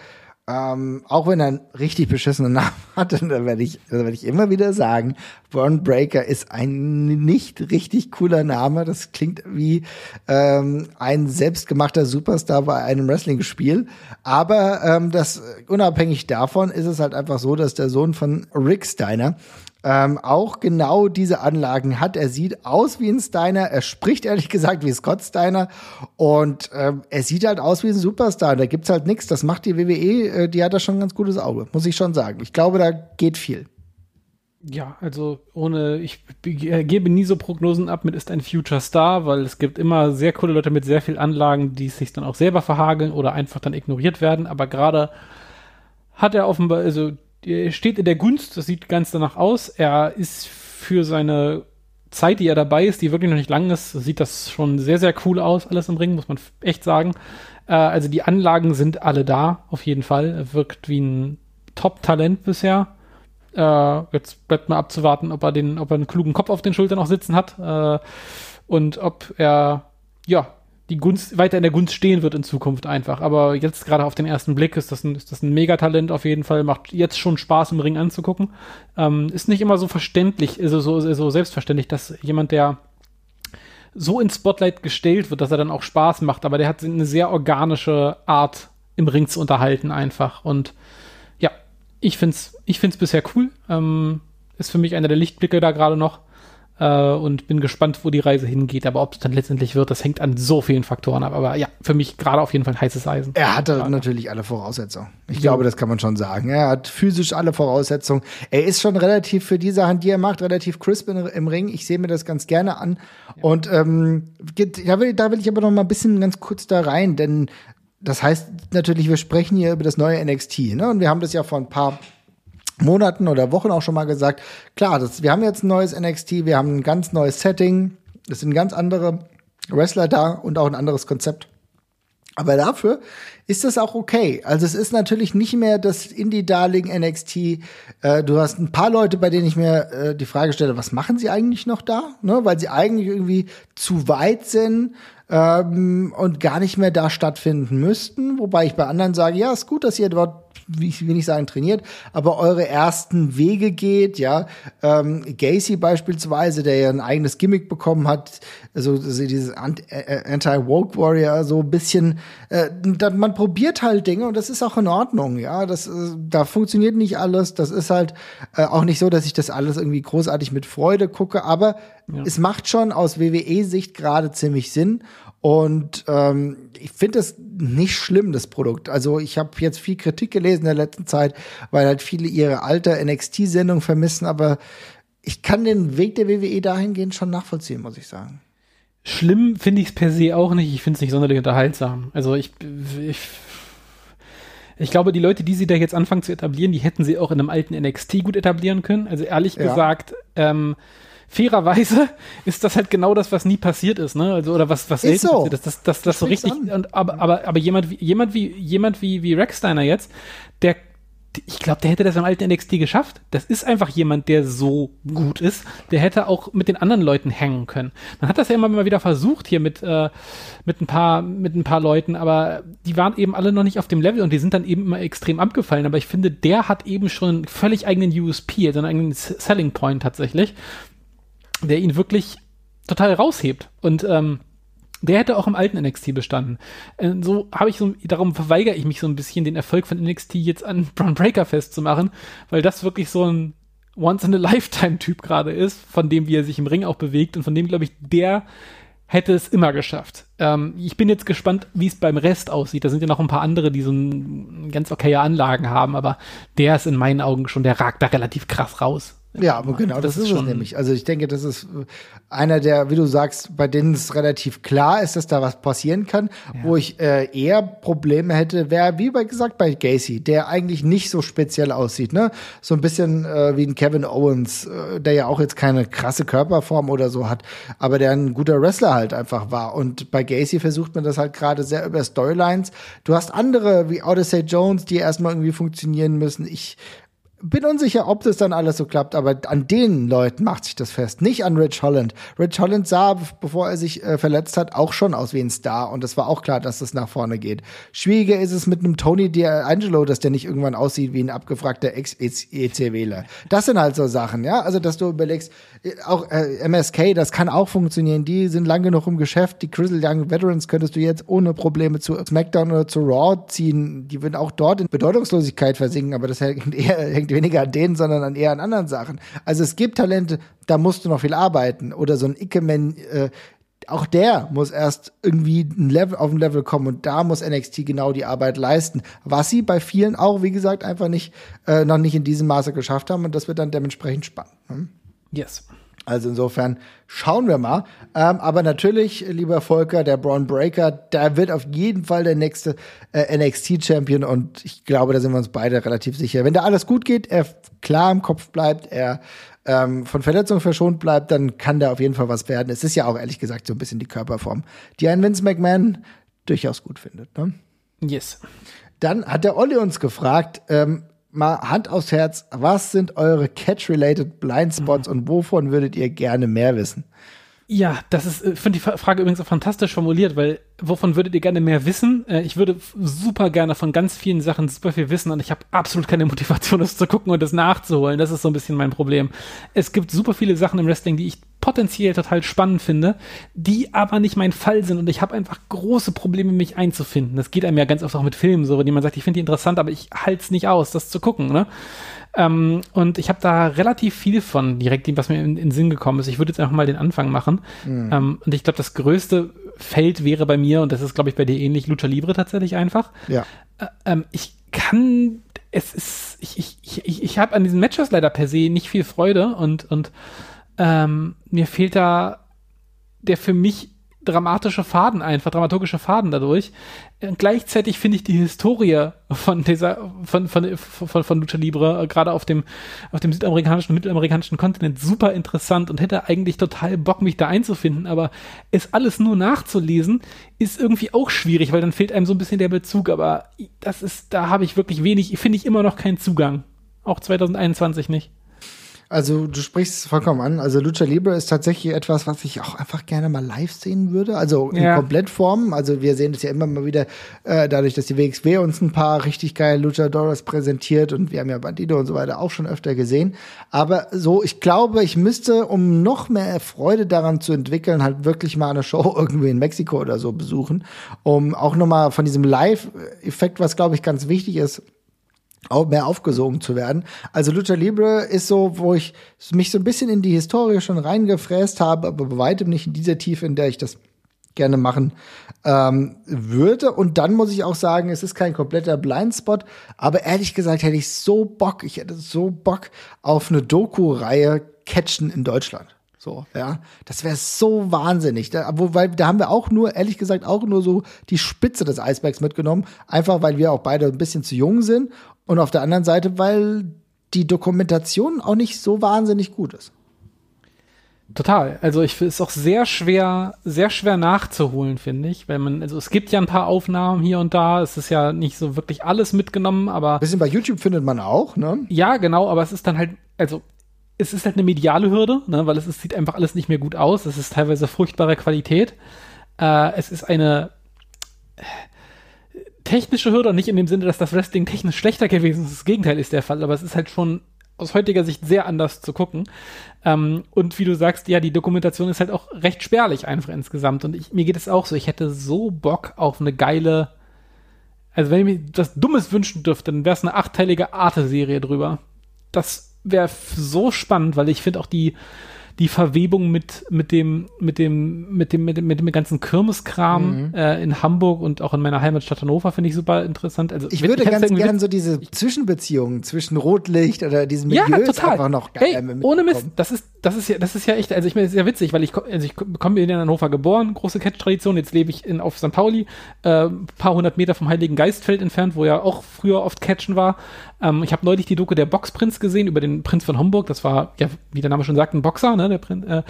ähm, auch wenn er einen richtig beschissenen Namen hatte, da werde ich, da werde ich immer wieder sagen, Braun Breaker ist ein nicht richtig cooler Name. Das klingt wie ähm, ein selbstgemachter Superstar bei einem Wrestling-Spiel. Aber ähm, das unabhängig davon ist es halt einfach so, dass der Sohn von Rick Steiner ähm, auch genau diese Anlagen hat. Er sieht aus wie ein Steiner, er spricht ehrlich gesagt wie Scott Steiner und ähm, er sieht halt aus wie ein Superstar. Da gibt's halt nichts. Das macht die WWE, äh, die hat da schon ein ganz gutes Auge, muss ich schon sagen. Ich glaube, da geht viel. Ja, also ohne, ich äh, gebe nie so Prognosen ab mit ist ein Future Star, weil es gibt immer sehr coole Leute mit sehr viel Anlagen, die sich dann auch selber verhageln oder einfach dann ignoriert werden. Aber gerade hat er offenbar, also er steht in der Gunst, das sieht ganz danach aus. Er ist für seine Zeit, die er dabei ist, die wirklich noch nicht lang ist, sieht das schon sehr, sehr cool aus, alles im Ring, muss man echt sagen. Äh, also die Anlagen sind alle da, auf jeden Fall. Er wirkt wie ein Top-Talent bisher. Äh, jetzt bleibt mal abzuwarten, ob er den, ob er einen klugen Kopf auf den Schultern auch sitzen hat äh, und ob er ja die Gunst, weiter in der Gunst stehen wird in Zukunft einfach. Aber jetzt gerade auf den ersten Blick ist das ein, ist das ein Megatalent auf jeden Fall. Macht jetzt schon Spaß im Ring anzugucken. Ähm, ist nicht immer so verständlich, also so, so selbstverständlich, dass jemand, der so ins Spotlight gestellt wird, dass er dann auch Spaß macht. Aber der hat eine sehr organische Art, im Ring zu unterhalten einfach. Und ja, ich find's, ich find's bisher cool. Ähm, ist für mich einer der Lichtblicke da gerade noch äh, und bin gespannt, wo die Reise hingeht. Aber ob es dann letztendlich wird, das hängt an so vielen Faktoren ab. Aber ja, für mich gerade auf jeden Fall heißes Eisen. Er hatte ja. natürlich alle Voraussetzungen. Ich ja. glaube, das kann man schon sagen. Er hat physisch alle Voraussetzungen. Er ist schon relativ für die Sachen, die er macht, relativ crisp in, im Ring. Ich sehe mir das ganz gerne an. Ja. Und ähm, da, will, da will ich aber noch mal ein bisschen ganz kurz da rein, denn das heißt natürlich, wir sprechen hier über das neue NXT, ne? Und wir haben das ja vor ein paar Monaten oder Wochen auch schon mal gesagt, klar, das, wir haben jetzt ein neues NXT, wir haben ein ganz neues Setting, es sind ganz andere Wrestler da und auch ein anderes Konzept. Aber dafür ist das auch okay. Also es ist natürlich nicht mehr das Indie-Darling NXT. Äh, du hast ein paar Leute, bei denen ich mir äh, die Frage stelle, was machen sie eigentlich noch da? Ne? Weil sie eigentlich irgendwie zu weit sind ähm, und gar nicht mehr da stattfinden müssten. Wobei ich bei anderen sage, ja, ist gut, dass ihr dort ich will nicht sagen trainiert, aber eure ersten Wege geht, ja. Ähm, Gacy beispielsweise, der ja ein eigenes Gimmick bekommen hat, also, dieses Anti-Woke Warrior, so ein bisschen, äh, man probiert halt Dinge und das ist auch in Ordnung, ja. Das, äh, da funktioniert nicht alles. Das ist halt äh, auch nicht so, dass ich das alles irgendwie großartig mit Freude gucke, aber ja. es macht schon aus WWE-Sicht gerade ziemlich Sinn. Und ähm, ich finde es nicht schlimm, das Produkt. Also ich habe jetzt viel Kritik gelesen in der letzten Zeit, weil halt viele ihre alte NXT-Sendung vermissen, aber ich kann den Weg der WWE dahingehend schon nachvollziehen, muss ich sagen. Schlimm finde ich es per se auch nicht. Ich finde es nicht sonderlich unterhaltsam. Also ich, ich, ich glaube, die Leute, die sie da jetzt anfangen zu etablieren, die hätten sie auch in einem alten NXT gut etablieren können. Also ehrlich ja. gesagt, ähm, fairerweise ist das halt genau das, was nie passiert ist, ne? Also, oder was, was selten so. passiert ist. Das, das, das, das so richtig, und, aber, aber, aber jemand wie, jemand wie, jemand wie, wie Rex Steiner jetzt, der, ich glaube, der hätte das am alten NXT geschafft. Das ist einfach jemand, der so gut ist. Der hätte auch mit den anderen Leuten hängen können. Man hat das ja immer mal wieder versucht hier mit, äh, mit ein paar, mit ein paar Leuten, aber die waren eben alle noch nicht auf dem Level und die sind dann eben immer extrem abgefallen. Aber ich finde, der hat eben schon einen völlig eigenen USP, also einen eigenen Selling Point tatsächlich der ihn wirklich total raushebt. Und ähm, der hätte auch im alten NXT bestanden. Äh, so habe ich so, darum verweigere ich mich so ein bisschen, den Erfolg von NXT jetzt an Braun Breaker festzumachen, weil das wirklich so ein Once-in-a-Lifetime-Typ gerade ist, von dem, wie er sich im Ring auch bewegt und von dem, glaube ich, der hätte es immer geschafft. Ähm, ich bin jetzt gespannt, wie es beim Rest aussieht. Da sind ja noch ein paar andere, die so ein, ganz okaye Anlagen haben, aber der ist in meinen Augen schon, der ragt da relativ krass raus Ja, aber genau, das, das ist, ist es nämlich. Also ich denke, das ist einer der, wie du sagst, bei denen es relativ klar ist, dass da was passieren kann. Ja. Wo ich äh, eher Probleme hätte, wäre, wie bei gesagt, bei Gacy, der eigentlich nicht so speziell aussieht, ne? So ein bisschen äh, wie ein Kevin Owens, äh, der ja auch jetzt keine krasse Körperform oder so hat, aber der ein guter Wrestler halt einfach war. Und bei Gacy versucht man das halt gerade sehr über Storylines. Du hast andere wie Odyssey Jones, die erstmal irgendwie funktionieren müssen. Ich bin unsicher, ob das dann alles so klappt, aber an den Leuten macht sich das fest, nicht an Rich Holland. Rich Holland sah, bevor er sich äh, verletzt hat, auch schon aus wie ein Star und es war auch klar, dass das nach vorne geht. Schwieriger ist es mit einem Tony D'Angelo, dass der nicht irgendwann aussieht wie ein abgefragter Ex-EC-Wähler. Das sind halt so Sachen, ja, also dass du überlegst, äh, auch äh, MSK, das kann auch funktionieren, die sind lang genug im Geschäft, die Grizzle Young Veterans könntest du jetzt ohne Probleme zu SmackDown oder zu Raw ziehen, die würden auch dort in Bedeutungslosigkeit versinken, aber das hängt eher hängt weniger an denen, sondern eher an anderen Sachen. Also es gibt Talente, da musst du noch viel arbeiten. Oder so ein Ikemen, äh, auch der muss erst irgendwie ein Level, auf ein Level kommen und da muss NXT genau die Arbeit leisten. Was sie bei vielen auch, wie gesagt, einfach nicht, äh, noch nicht in diesem Maße geschafft haben und das wird dann dementsprechend spannend. Ne? Yes. Also insofern schauen wir mal. Ähm, aber natürlich, lieber Volker, der Braun Breaker, der wird auf jeden Fall der nächste äh, NXT-Champion und ich glaube, da sind wir uns beide relativ sicher. Wenn da alles gut geht, er klar im Kopf bleibt, er ähm, von Verletzungen verschont bleibt, dann kann der auf jeden Fall was werden. Es ist ja auch ehrlich gesagt so ein bisschen die Körperform, die ein Vince McMahon durchaus gut findet. Ne? Yes. Dann hat der Olli uns gefragt, ähm, mal Hand aufs Herz, was sind eure Catch-related Blindspots und wovon würdet ihr gerne mehr wissen? Ja, das ist, äh, finde die Frage übrigens auch fantastisch formuliert, weil wovon würdet ihr gerne mehr wissen? Äh, ich würde super gerne von ganz vielen Sachen super viel wissen und ich habe absolut keine Motivation, das zu gucken und das nachzuholen. Das ist so ein bisschen mein Problem. Es gibt super viele Sachen im Wrestling, die ich potenziell total spannend finde, die aber nicht mein Fall sind und ich habe einfach große Probleme, mich einzufinden. Das geht einem ja ganz oft auch mit Filmen so, wenn jemand sagt, ich finde die interessant, aber ich halte es nicht aus, das zu gucken. Ne? Ähm, und ich habe da relativ viel von, direkt, was mir in, den Sinn gekommen ist. Ich würde jetzt einfach mal den Anfang machen. Mhm. Ähm, und ich glaube, das größte Feld wäre bei mir, und das ist, glaube ich, bei dir ähnlich, Lucha Libre tatsächlich einfach. Ja. Äh, ähm, ich kann, es ist, ich, ich, ich, ich habe an diesen Matches leider per se nicht viel Freude und, und ähm, mir fehlt da der für mich dramatische Faden einfach, dramaturgische Faden dadurch. Und gleichzeitig finde ich die Historie von dieser, von, von, von, von Lucha Libre, äh, gerade auf dem, auf dem südamerikanischen mittelamerikanischen Kontinent super interessant und hätte eigentlich total Bock, mich da einzufinden, aber es alles nur nachzulesen, ist irgendwie auch schwierig, weil dann fehlt einem so ein bisschen der Bezug, aber das ist, da habe ich wirklich wenig, finde ich immer noch keinen Zugang. Auch 2021 nicht. Also du sprichst es vollkommen an. Also Lucha Libre ist tatsächlich etwas, was ich auch einfach gerne mal live sehen würde. Also in ja. Komplettform. Also wir sehen es ja immer mal wieder äh, dadurch, dass die WXW uns ein paar richtig geile Luchadores präsentiert und wir haben ja Bandido und so weiter auch schon öfter gesehen. Aber so, ich glaube, ich müsste, um noch mehr Freude daran zu entwickeln, halt wirklich mal eine Show irgendwie in Mexiko oder so besuchen, um auch noch mal von diesem Live-Effekt, was glaube ich ganz wichtig ist, auch mehr aufgesogen zu werden. Also Lucha Libre ist so, wo ich mich so ein bisschen in die Historie schon reingefräst habe, aber bei weitem nicht in dieser Tiefe, in der ich das gerne machen ähm, würde. Und dann muss ich auch sagen, es ist kein kompletter Blindspot, aber ehrlich gesagt hätte ich so Bock, ich hätte so Bock auf eine Doku-Reihe Catchen in Deutschland. So, ja. Das wäre so wahnsinnig. Da, wobei, da haben wir auch nur, ehrlich gesagt, auch nur so die Spitze des Eisbergs mitgenommen. Einfach, weil wir auch beide ein bisschen zu jung sind und auf der anderen Seite, weil die Dokumentation auch nicht so wahnsinnig gut ist. Total. Also ich finde es auch sehr schwer, sehr schwer nachzuholen, finde ich, weil man, also es gibt ja ein paar Aufnahmen hier und da, es ist ja nicht so wirklich alles mitgenommen, aber. Ein bisschen bei YouTube findet man auch, ne? Ja, genau, aber es ist dann halt, also es ist halt eine mediale Hürde, ne, weil es, es sieht einfach alles nicht mehr gut aus, es ist teilweise furchtbare Qualität. Äh, es ist eine, technische Hürde, nicht in dem Sinne, dass das Wrestling technisch schlechter gewesen ist. Das Gegenteil ist der Fall, aber es ist halt schon aus heutiger Sicht sehr anders zu gucken. Ähm, und wie du sagst, ja, die Dokumentation ist halt auch recht spärlich einfach insgesamt. Und ich, mir geht es auch so, ich hätte so Bock auf eine geile, also wenn ich mir das Dummes wünschen dürfte, dann wäre es eine achtteilige Arte-Serie drüber. Das wäre so spannend, weil ich finde auch die, die Verwebung mit, mit dem, mit dem, mit dem, mit dem, mit dem ganzen Kirmeskram mhm. äh, in Hamburg und auch in meiner Heimatstadt Hannover finde ich super interessant. Also ich würde ganz gerne so diese Zwischenbeziehungen zwischen Rotlicht oder diesen Milieus ja, total. einfach noch hey, ohne Mist, das ist, das ist ja, das ist ja echt, also ich meine, sehr witzig, weil ich, also ich komme in Hannover geboren, große Catch-Tradition, jetzt lebe ich in, auf St. Pauli, äh, paar hundert Meter vom Heiligen Geistfeld entfernt, wo ja auch früher oft Catchen war. Ähm, ich habe neulich die Doku der Boxprinz gesehen über den Prinz von Homburg. Das war, ja, wie der Name schon sagt, ein Boxer, ne? der, Prin äh,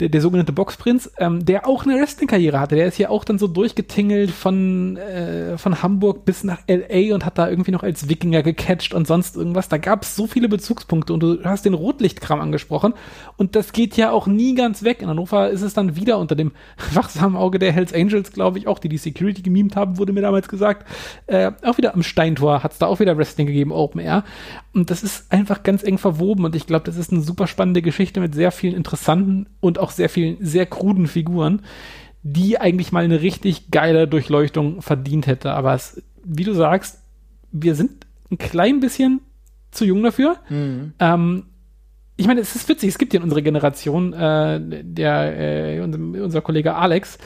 der, der sogenannte Boxprinz, ähm, der auch eine Wrestling-Karriere hatte. Der ist hier auch dann so durchgetingelt von, äh, von Hamburg bis nach L.A. und hat da irgendwie noch als Wikinger gecatcht und sonst irgendwas. Da gab es so viele Bezugspunkte und du hast den Rotlichtkram angesprochen und das geht ja auch nie ganz weg. In Hannover ist es dann wieder unter dem wachsamen Auge der Hells Angels, glaube ich, auch, die die Security gemimt haben, wurde mir damals gesagt. Äh, auch wieder am Steintor hat es da auch wieder Wrestling gegeben, Open Air. Und das ist einfach ganz eng verwoben und ich glaube, das ist eine super spannende Geschichte mit sehr vielen interessanten und auch sehr vielen sehr kruden Figuren, die eigentlich mal eine richtig geile Durchleuchtung verdient hätte. Aber es, wie du sagst, wir sind ein klein bisschen zu jung dafür. Mhm. Ähm, ich meine, es ist witzig, es gibt ja in unserer Generation, äh, der, äh, unser, unser Kollege Alex,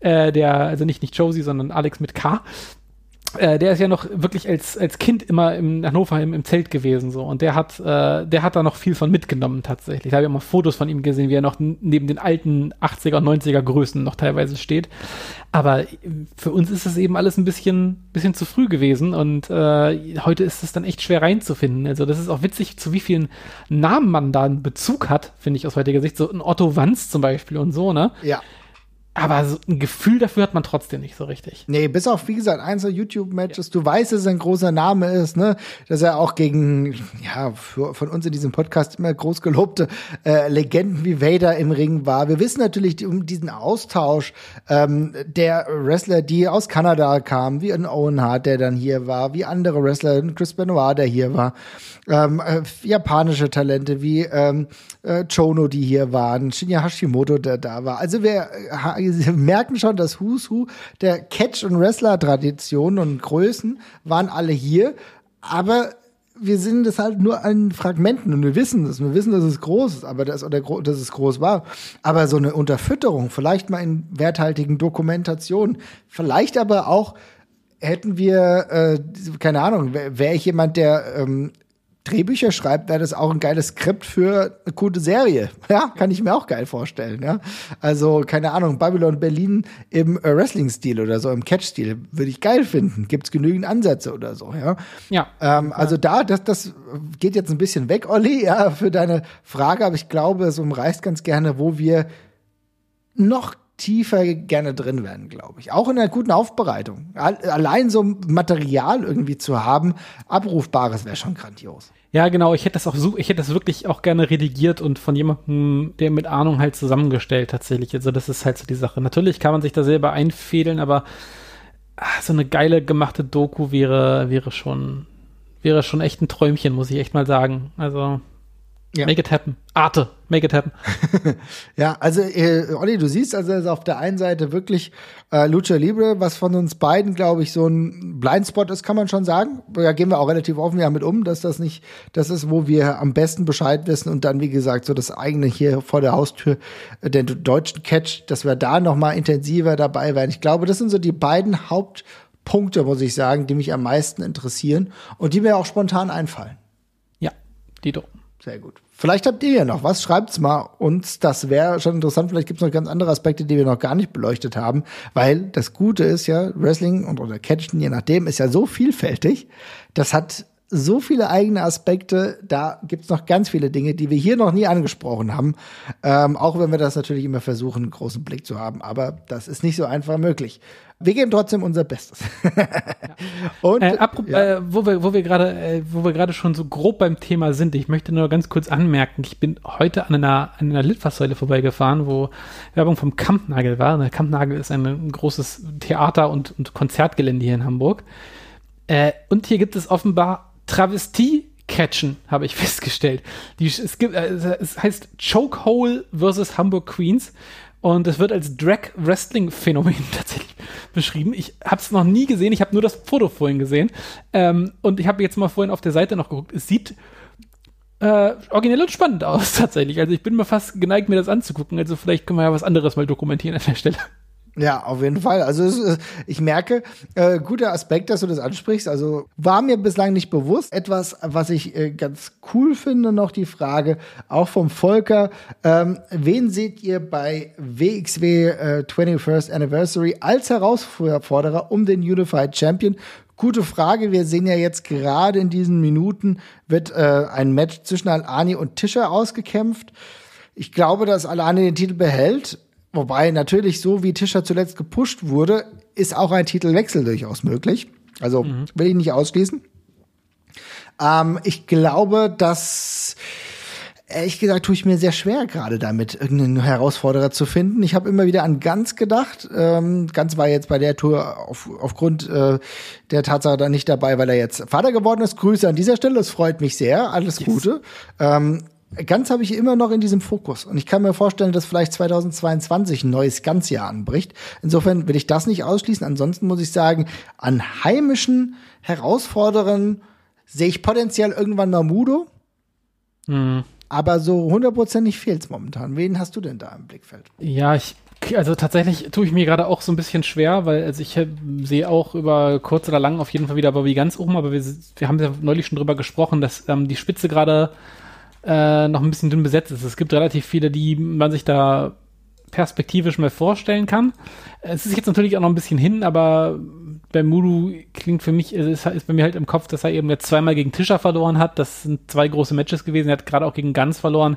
äh, der, also nicht, nicht Josie, sondern Alex mit K, äh, der ist ja noch wirklich als, als Kind immer im Hannover im, im Zelt gewesen so und der hat äh, der hat da noch viel von mitgenommen tatsächlich. Da habe ich auch mal Fotos von ihm gesehen, wie er noch neben den alten 80er und 90er Größen noch teilweise steht. Aber für uns ist es eben alles ein bisschen bisschen zu früh gewesen und äh, heute ist es dann echt schwer reinzufinden. Also das ist auch witzig, zu wie vielen Namen man da einen Bezug hat, finde ich aus heutiger Sicht. So ein Otto Wanz zum Beispiel und so, ne? Ja. Aber so ein Gefühl dafür hat man trotzdem nicht so richtig. Nee, bis auf, wie gesagt, einzelne YouTube-Matches. Ja. Du weißt, dass er ein großer Name ist, ne? Dass er auch gegen, ja, für, von uns in diesem Podcast immer groß gelobte äh, Legenden wie Vader im Ring war. Wir wissen natürlich um diesen Austausch ähm, der Wrestler, die aus Kanada kamen, wie ein Owen Hart, der dann hier war, wie andere Wrestler, Chris Benoit, der hier war. Ähm, äh, japanische Talente wie ähm, äh, Chono, die hier waren, Shinya Hashimoto, der da war. Also wir äh, Sie merken schon, das Who's Who der Catch- und Wrestler-Traditionen und Größen waren alle hier, aber wir sind das halt nur an Fragmenten und wir wissen das. Wir wissen, dass es groß ist, aber das, oder dass es groß war. Aber so eine Unterfütterung, vielleicht mal in werthaltigen Dokumentationen, vielleicht aber auch hätten wir, äh, keine Ahnung, wäre wär ich jemand, der ähm, Drehbücher schreibt, wäre das auch ein geiles Skript für eine gute Serie. Ja, kann ich mir auch geil vorstellen. Ja, also keine Ahnung, Babylon Berlin im äh, Wrestling-Stil oder so im Catch-Stil würde ich geil finden. Gibt's genügend Ansätze oder so. Ja, ja. Ähm, also da, das, das geht jetzt ein bisschen weg, Olli, ja, für deine Frage, aber ich glaube, es umreißt ganz gerne, wo wir noch tiefer gerne drin werden, glaube ich. Auch in einer guten Aufbereitung. Allein so Material irgendwie zu haben, abrufbares wäre schon grandios. Ja, genau. Ich hätte das auch so, ich hätte das wirklich auch gerne redigiert und von jemandem, der mit Ahnung halt zusammengestellt tatsächlich. Also das ist halt so die Sache. Natürlich kann man sich da selber einfädeln, aber ach, so eine geile gemachte Doku wäre, wäre schon, wäre schon echt ein Träumchen, muss ich echt mal sagen. Also ja. Make it happen. Arte, make it happen. ja, also äh, Olli, du siehst also auf der einen Seite wirklich äh, Lucha Libre, was von uns beiden, glaube ich, so ein Blindspot ist, kann man schon sagen. Da gehen wir auch relativ offen damit um, dass das nicht das ist, wo wir am besten Bescheid wissen und dann, wie gesagt, so das eigene hier vor der Haustür, äh, den deutschen Catch, dass wir da noch mal intensiver dabei werden. Ich glaube, das sind so die beiden Hauptpunkte, muss ich sagen, die mich am meisten interessieren und die mir auch spontan einfallen. Ja, die doch. Sehr gut. Vielleicht habt ihr ja noch was, schreibt's mal uns. Das wäre schon interessant. Vielleicht gibt's noch ganz andere Aspekte, die wir noch gar nicht beleuchtet haben. Weil das Gute ist ja, Wrestling und oder Catchen, je nachdem, ist ja so vielfältig. Das hat so viele eigene Aspekte. Da gibt's noch ganz viele Dinge, die wir hier noch nie angesprochen haben. Ähm, auch wenn wir das natürlich immer versuchen, einen großen Blick zu haben. Aber das ist nicht so einfach möglich. Wir geben trotzdem unser Bestes. Und äh, ja. äh, wo wir, wo wir gerade, äh, wo wir gerade schon so grob beim Thema sind, ich möchte nur ganz kurz anmerken, ich bin heute an einer, an einer Litfaßsäule vorbeigefahren, wo Werbung vom Kampnagel war. Der Kampnagel ist ein, ein großes Theater- und, und Konzertgelände hier in Hamburg. Äh, und hier gibt es offenbar Travestie Catchen, habe ich festgestellt. Die, es, gibt, äh, es heißt Chokehole versus Hamburg Queens. Und es wird als Drag-Wrestling-Phänomen tatsächlich beschrieben. Ich habe es noch nie gesehen, ich habe nur das Foto vorhin gesehen. Ähm, und ich habe jetzt mal vorhin auf der Seite noch geguckt. Es sieht äh, originell und spannend aus, tatsächlich. Also ich bin mal fast geneigt, mir das anzugucken. Also vielleicht können wir ja was anderes mal dokumentieren an der Stelle. Ja, auf jeden Fall. Also es, ich merke, äh, guter Aspekt, dass du das ansprichst. Also war mir bislang nicht bewusst. Etwas, was ich äh, ganz cool finde, noch die Frage, auch vom Volker, ähm, wen seht ihr bei WXW äh, 21st Anniversary als Herausforderer um den Unified Champion? Gute Frage. Wir sehen ja jetzt gerade in diesen Minuten wird äh, ein Match zwischen Alani und Tischer ausgekämpft. Ich glaube, dass Alani den Titel behält. Wobei natürlich so wie Tischer zuletzt gepusht wurde, ist auch ein Titelwechsel durchaus möglich. Also mhm. will ich nicht ausschließen. Ähm, ich glaube, dass ehrlich gesagt tue ich mir sehr schwer gerade damit, irgendeinen Herausforderer zu finden. Ich habe immer wieder an Ganz gedacht. Ähm, Ganz war jetzt bei der Tour auf, aufgrund äh, der Tatsache dann nicht dabei, weil er jetzt Vater geworden ist. Grüße an dieser Stelle, es freut mich sehr. Alles yes. Gute. Ähm, Ganz habe ich immer noch in diesem Fokus. Und ich kann mir vorstellen, dass vielleicht 2022 ein neues Ganzjahr anbricht. Insofern will ich das nicht ausschließen. Ansonsten muss ich sagen, an heimischen Herausforderern sehe ich potenziell irgendwann Mamudo. Mhm. Aber so hundertprozentig fehlt es momentan. Wen hast du denn da im Blickfeld? Ja, ich also tatsächlich tue ich mir gerade auch so ein bisschen schwer, weil also ich sehe auch über kurz oder lang auf jeden Fall wieder Bobby ganz oben, aber wir, wir haben ja neulich schon drüber gesprochen, dass ähm, die Spitze gerade äh, noch ein bisschen dünn besetzt ist. Es gibt relativ viele, die man sich da perspektivisch mal vorstellen kann. Es ist jetzt natürlich auch noch ein bisschen hin, aber bei Mudu klingt für mich, ist, ist bei mir halt im Kopf, dass er eben jetzt zweimal gegen Tischer verloren hat. Das sind zwei große Matches gewesen. Er hat gerade auch gegen Ganz verloren.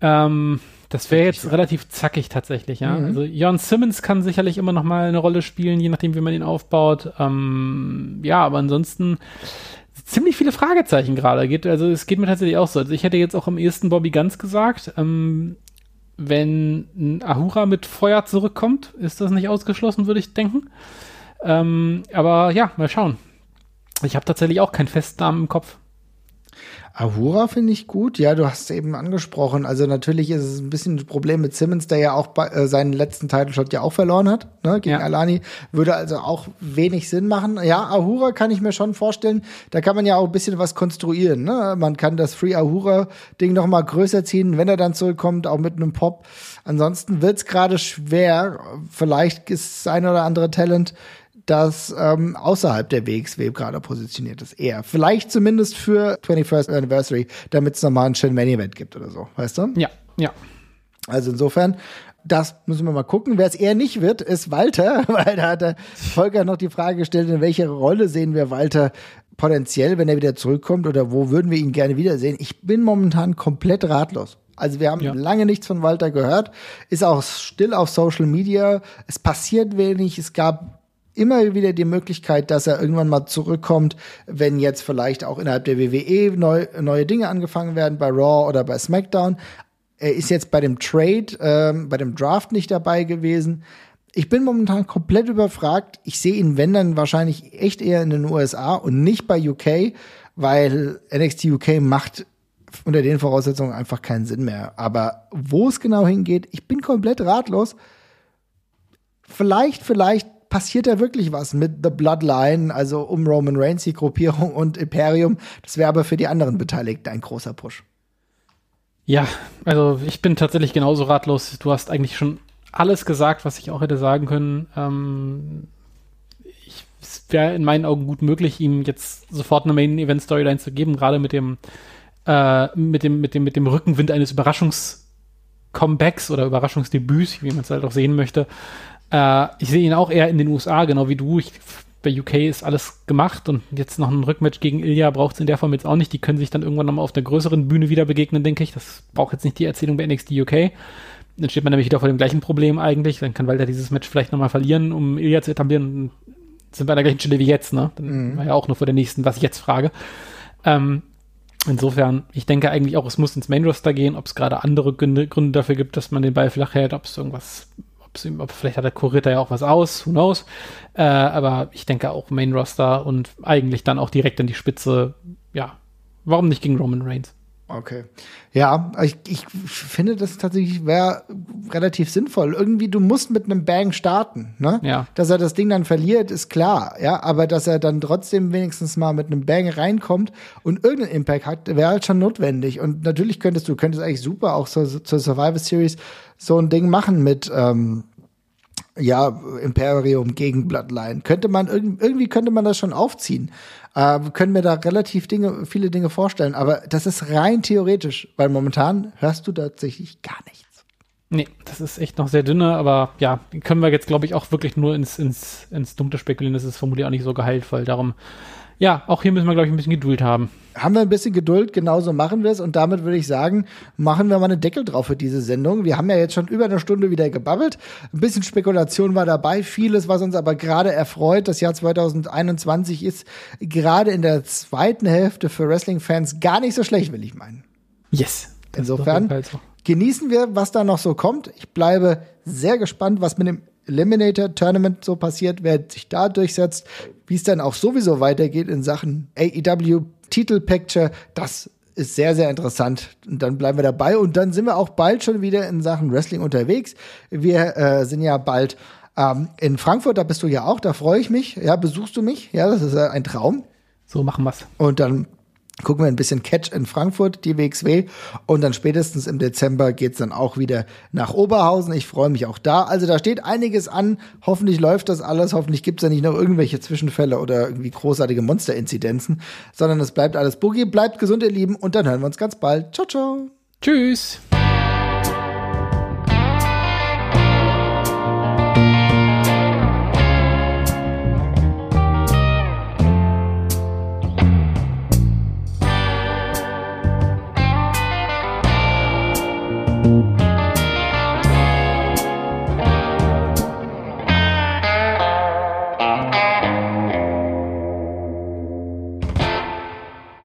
Ähm, das wäre jetzt relativ zackig tatsächlich, ja. Mhm. Also Jon Simmons kann sicherlich immer noch mal eine Rolle spielen, je nachdem, wie man ihn aufbaut. Ähm, ja, aber ansonsten ziemlich viele Fragezeichen gerade. Geht, also es geht mir tatsächlich auch so. Also ich hätte jetzt auch am ehesten Bobby Ganz gesagt, ähm, wenn Ahura mit Feuer zurückkommt, ist das nicht ausgeschlossen, würde ich denken. Ähm, aber ja, mal schauen. Ich habe tatsächlich auch keinen Festnamen im Kopf. Ahura finde ich gut. Ja, du hast es eben angesprochen. Also natürlich ist es ein bisschen ein Problem mit Simmons, der ja auch bei, äh, seinen letzten Title-Shot ja auch verloren hat, ne, gegen ja. Alani. Würde also auch wenig Sinn machen. Ja, Ahura kann ich mir schon vorstellen. Da kann man ja auch ein bisschen was konstruieren, ne? Man kann das Free Ahura-Ding noch mal größer ziehen, wenn er dann zurückkommt, auch mit einem Pop. Ansonsten wird's gerade schwer. Vielleicht ist das ein oder andere Talent das ähm, außerhalb der WXW gerade positioniert ist. Eher. Vielleicht zumindest für 21st Anniversary, damit es nochmal ein schönes Main Event gibt oder so. Weißt du? Ja, ja. Also insofern, das müssen wir mal gucken. Wer es eher nicht wird, ist Walter, weil da hat der Volker noch die Frage gestellt, in welche Rolle sehen wir Walter potenziell, wenn er wieder zurückkommt oder wo würden wir ihn gerne wiedersehen? Ich bin momentan komplett ratlos. Also wir haben ja. lange nichts von Walter gehört, ist auch still auf Social Media, es passiert wenig, es gab immer wieder die Möglichkeit, dass er irgendwann mal zurückkommt, wenn jetzt vielleicht auch innerhalb der WWE neu, neue Dinge angefangen werden, bei Raw oder bei SmackDown. Er ist jetzt bei dem Trade, ähm, bei dem Draft nicht dabei gewesen. Ich bin momentan komplett überfragt. Ich sehe ihn, wenn dann wahrscheinlich echt eher in den USA und nicht bei UK, weil NXT UK macht unter den Voraussetzungen einfach keinen Sinn mehr. Aber wo es genau hingeht, ich bin komplett ratlos. Vielleicht, vielleicht passiert da wirklich was mit The Bloodline, also um Roman Reigns, die Gruppierung und Imperium. Das wäre aber für die anderen Beteiligten ein großer Push. Ja, also ich bin tatsächlich genauso ratlos. Du hast eigentlich schon alles gesagt, was ich auch hätte sagen können. Ähm, ich, es wäre in meinen Augen gut möglich, ihm jetzt sofort eine Main Event Storyline zu geben, gerade mit dem äh, mit dem mit dem mit dem Rückenwind eines Überraschungs Comebacks oder Überraschungsdebüts, wie man es halt auch sehen möchte. Äh, ich sehe ihn auch eher in den USA, genau wie du. Ich, bei UK ist alles gemacht und jetzt noch ein Rückmatch gegen Ilya braucht es in der Form jetzt auch nicht. Die können sich dann irgendwann nochmal auf der größeren Bühne wieder begegnen, denke ich. Das braucht jetzt nicht die Erzählung bei NXT UK. Dann steht man nämlich wieder vor dem gleichen Problem eigentlich. Dann kann Walter dieses Match vielleicht nochmal verlieren, um Ilya zu etablieren. Sind wir an der gleichen Stelle wie jetzt, ne? Dann mhm. war ja auch nur vor der nächsten, was ich jetzt frage. Ähm, insofern, ich denke eigentlich auch, es muss ins Main Roster gehen, ob es gerade andere Gründe, Gründe dafür gibt, dass man den Ball flach hält, ob es irgendwas ob, vielleicht hat der kuriert da ja auch was aus, who knows. Äh, aber ich denke auch Main Roster und eigentlich dann auch direkt in die Spitze. Ja, warum nicht gegen Roman Reigns? Okay. Ja, ich, ich finde, das tatsächlich wäre relativ sinnvoll. Irgendwie, du musst mit einem Bang starten, ne? Ja. Dass er das Ding dann verliert, ist klar, ja. Aber dass er dann trotzdem wenigstens mal mit einem Bang reinkommt und irgendeinen Impact hat, wäre halt schon notwendig. Und natürlich könntest du, könntest eigentlich super auch zur, zur Survivor Series so ein Ding machen mit, ähm, ja, Imperium gegen Bloodline. Könnte man irgendwie könnte man das schon aufziehen. Äh, können mir da relativ Dinge, viele Dinge vorstellen, aber das ist rein theoretisch, weil momentan hörst du tatsächlich gar nichts. Nee, das ist echt noch sehr dünne, aber ja, können wir jetzt, glaube ich, auch wirklich nur ins, ins, ins Dunkle spekulieren. Das ist vermutlich auch nicht so gehaltvoll. Darum ja, auch hier müssen wir, glaube ich, ein bisschen Geduld haben. Haben wir ein bisschen Geduld, genauso machen wir es. Und damit würde ich sagen, machen wir mal einen Deckel drauf für diese Sendung. Wir haben ja jetzt schon über eine Stunde wieder gebabbelt. Ein bisschen Spekulation war dabei. Vieles, was uns aber gerade erfreut. Das Jahr 2021 ist gerade in der zweiten Hälfte für Wrestling-Fans gar nicht so schlecht, will ich meinen. Yes. Insofern genießen wir, was da noch so kommt. Ich bleibe sehr gespannt, was mit dem Eliminator Tournament so passiert, wer sich da durchsetzt, wie es dann auch sowieso weitergeht in Sachen AEW Titel Picture, das ist sehr, sehr interessant. Und dann bleiben wir dabei und dann sind wir auch bald schon wieder in Sachen Wrestling unterwegs. Wir äh, sind ja bald ähm, in Frankfurt, da bist du ja auch, da freue ich mich. Ja, besuchst du mich? Ja, das ist äh, ein Traum. So machen wir's. Und dann gucken wir ein bisschen Catch in Frankfurt, die WXW. Und dann spätestens im Dezember geht's dann auch wieder nach Oberhausen. Ich freue mich auch da. Also da steht einiges an. Hoffentlich läuft das alles. Hoffentlich gibt's ja nicht noch irgendwelche Zwischenfälle oder irgendwie großartige Monsterinzidenzen, sondern es bleibt alles Boogie. Bleibt gesund, ihr Lieben. Und dann hören wir uns ganz bald. Ciao, ciao. Tschüss.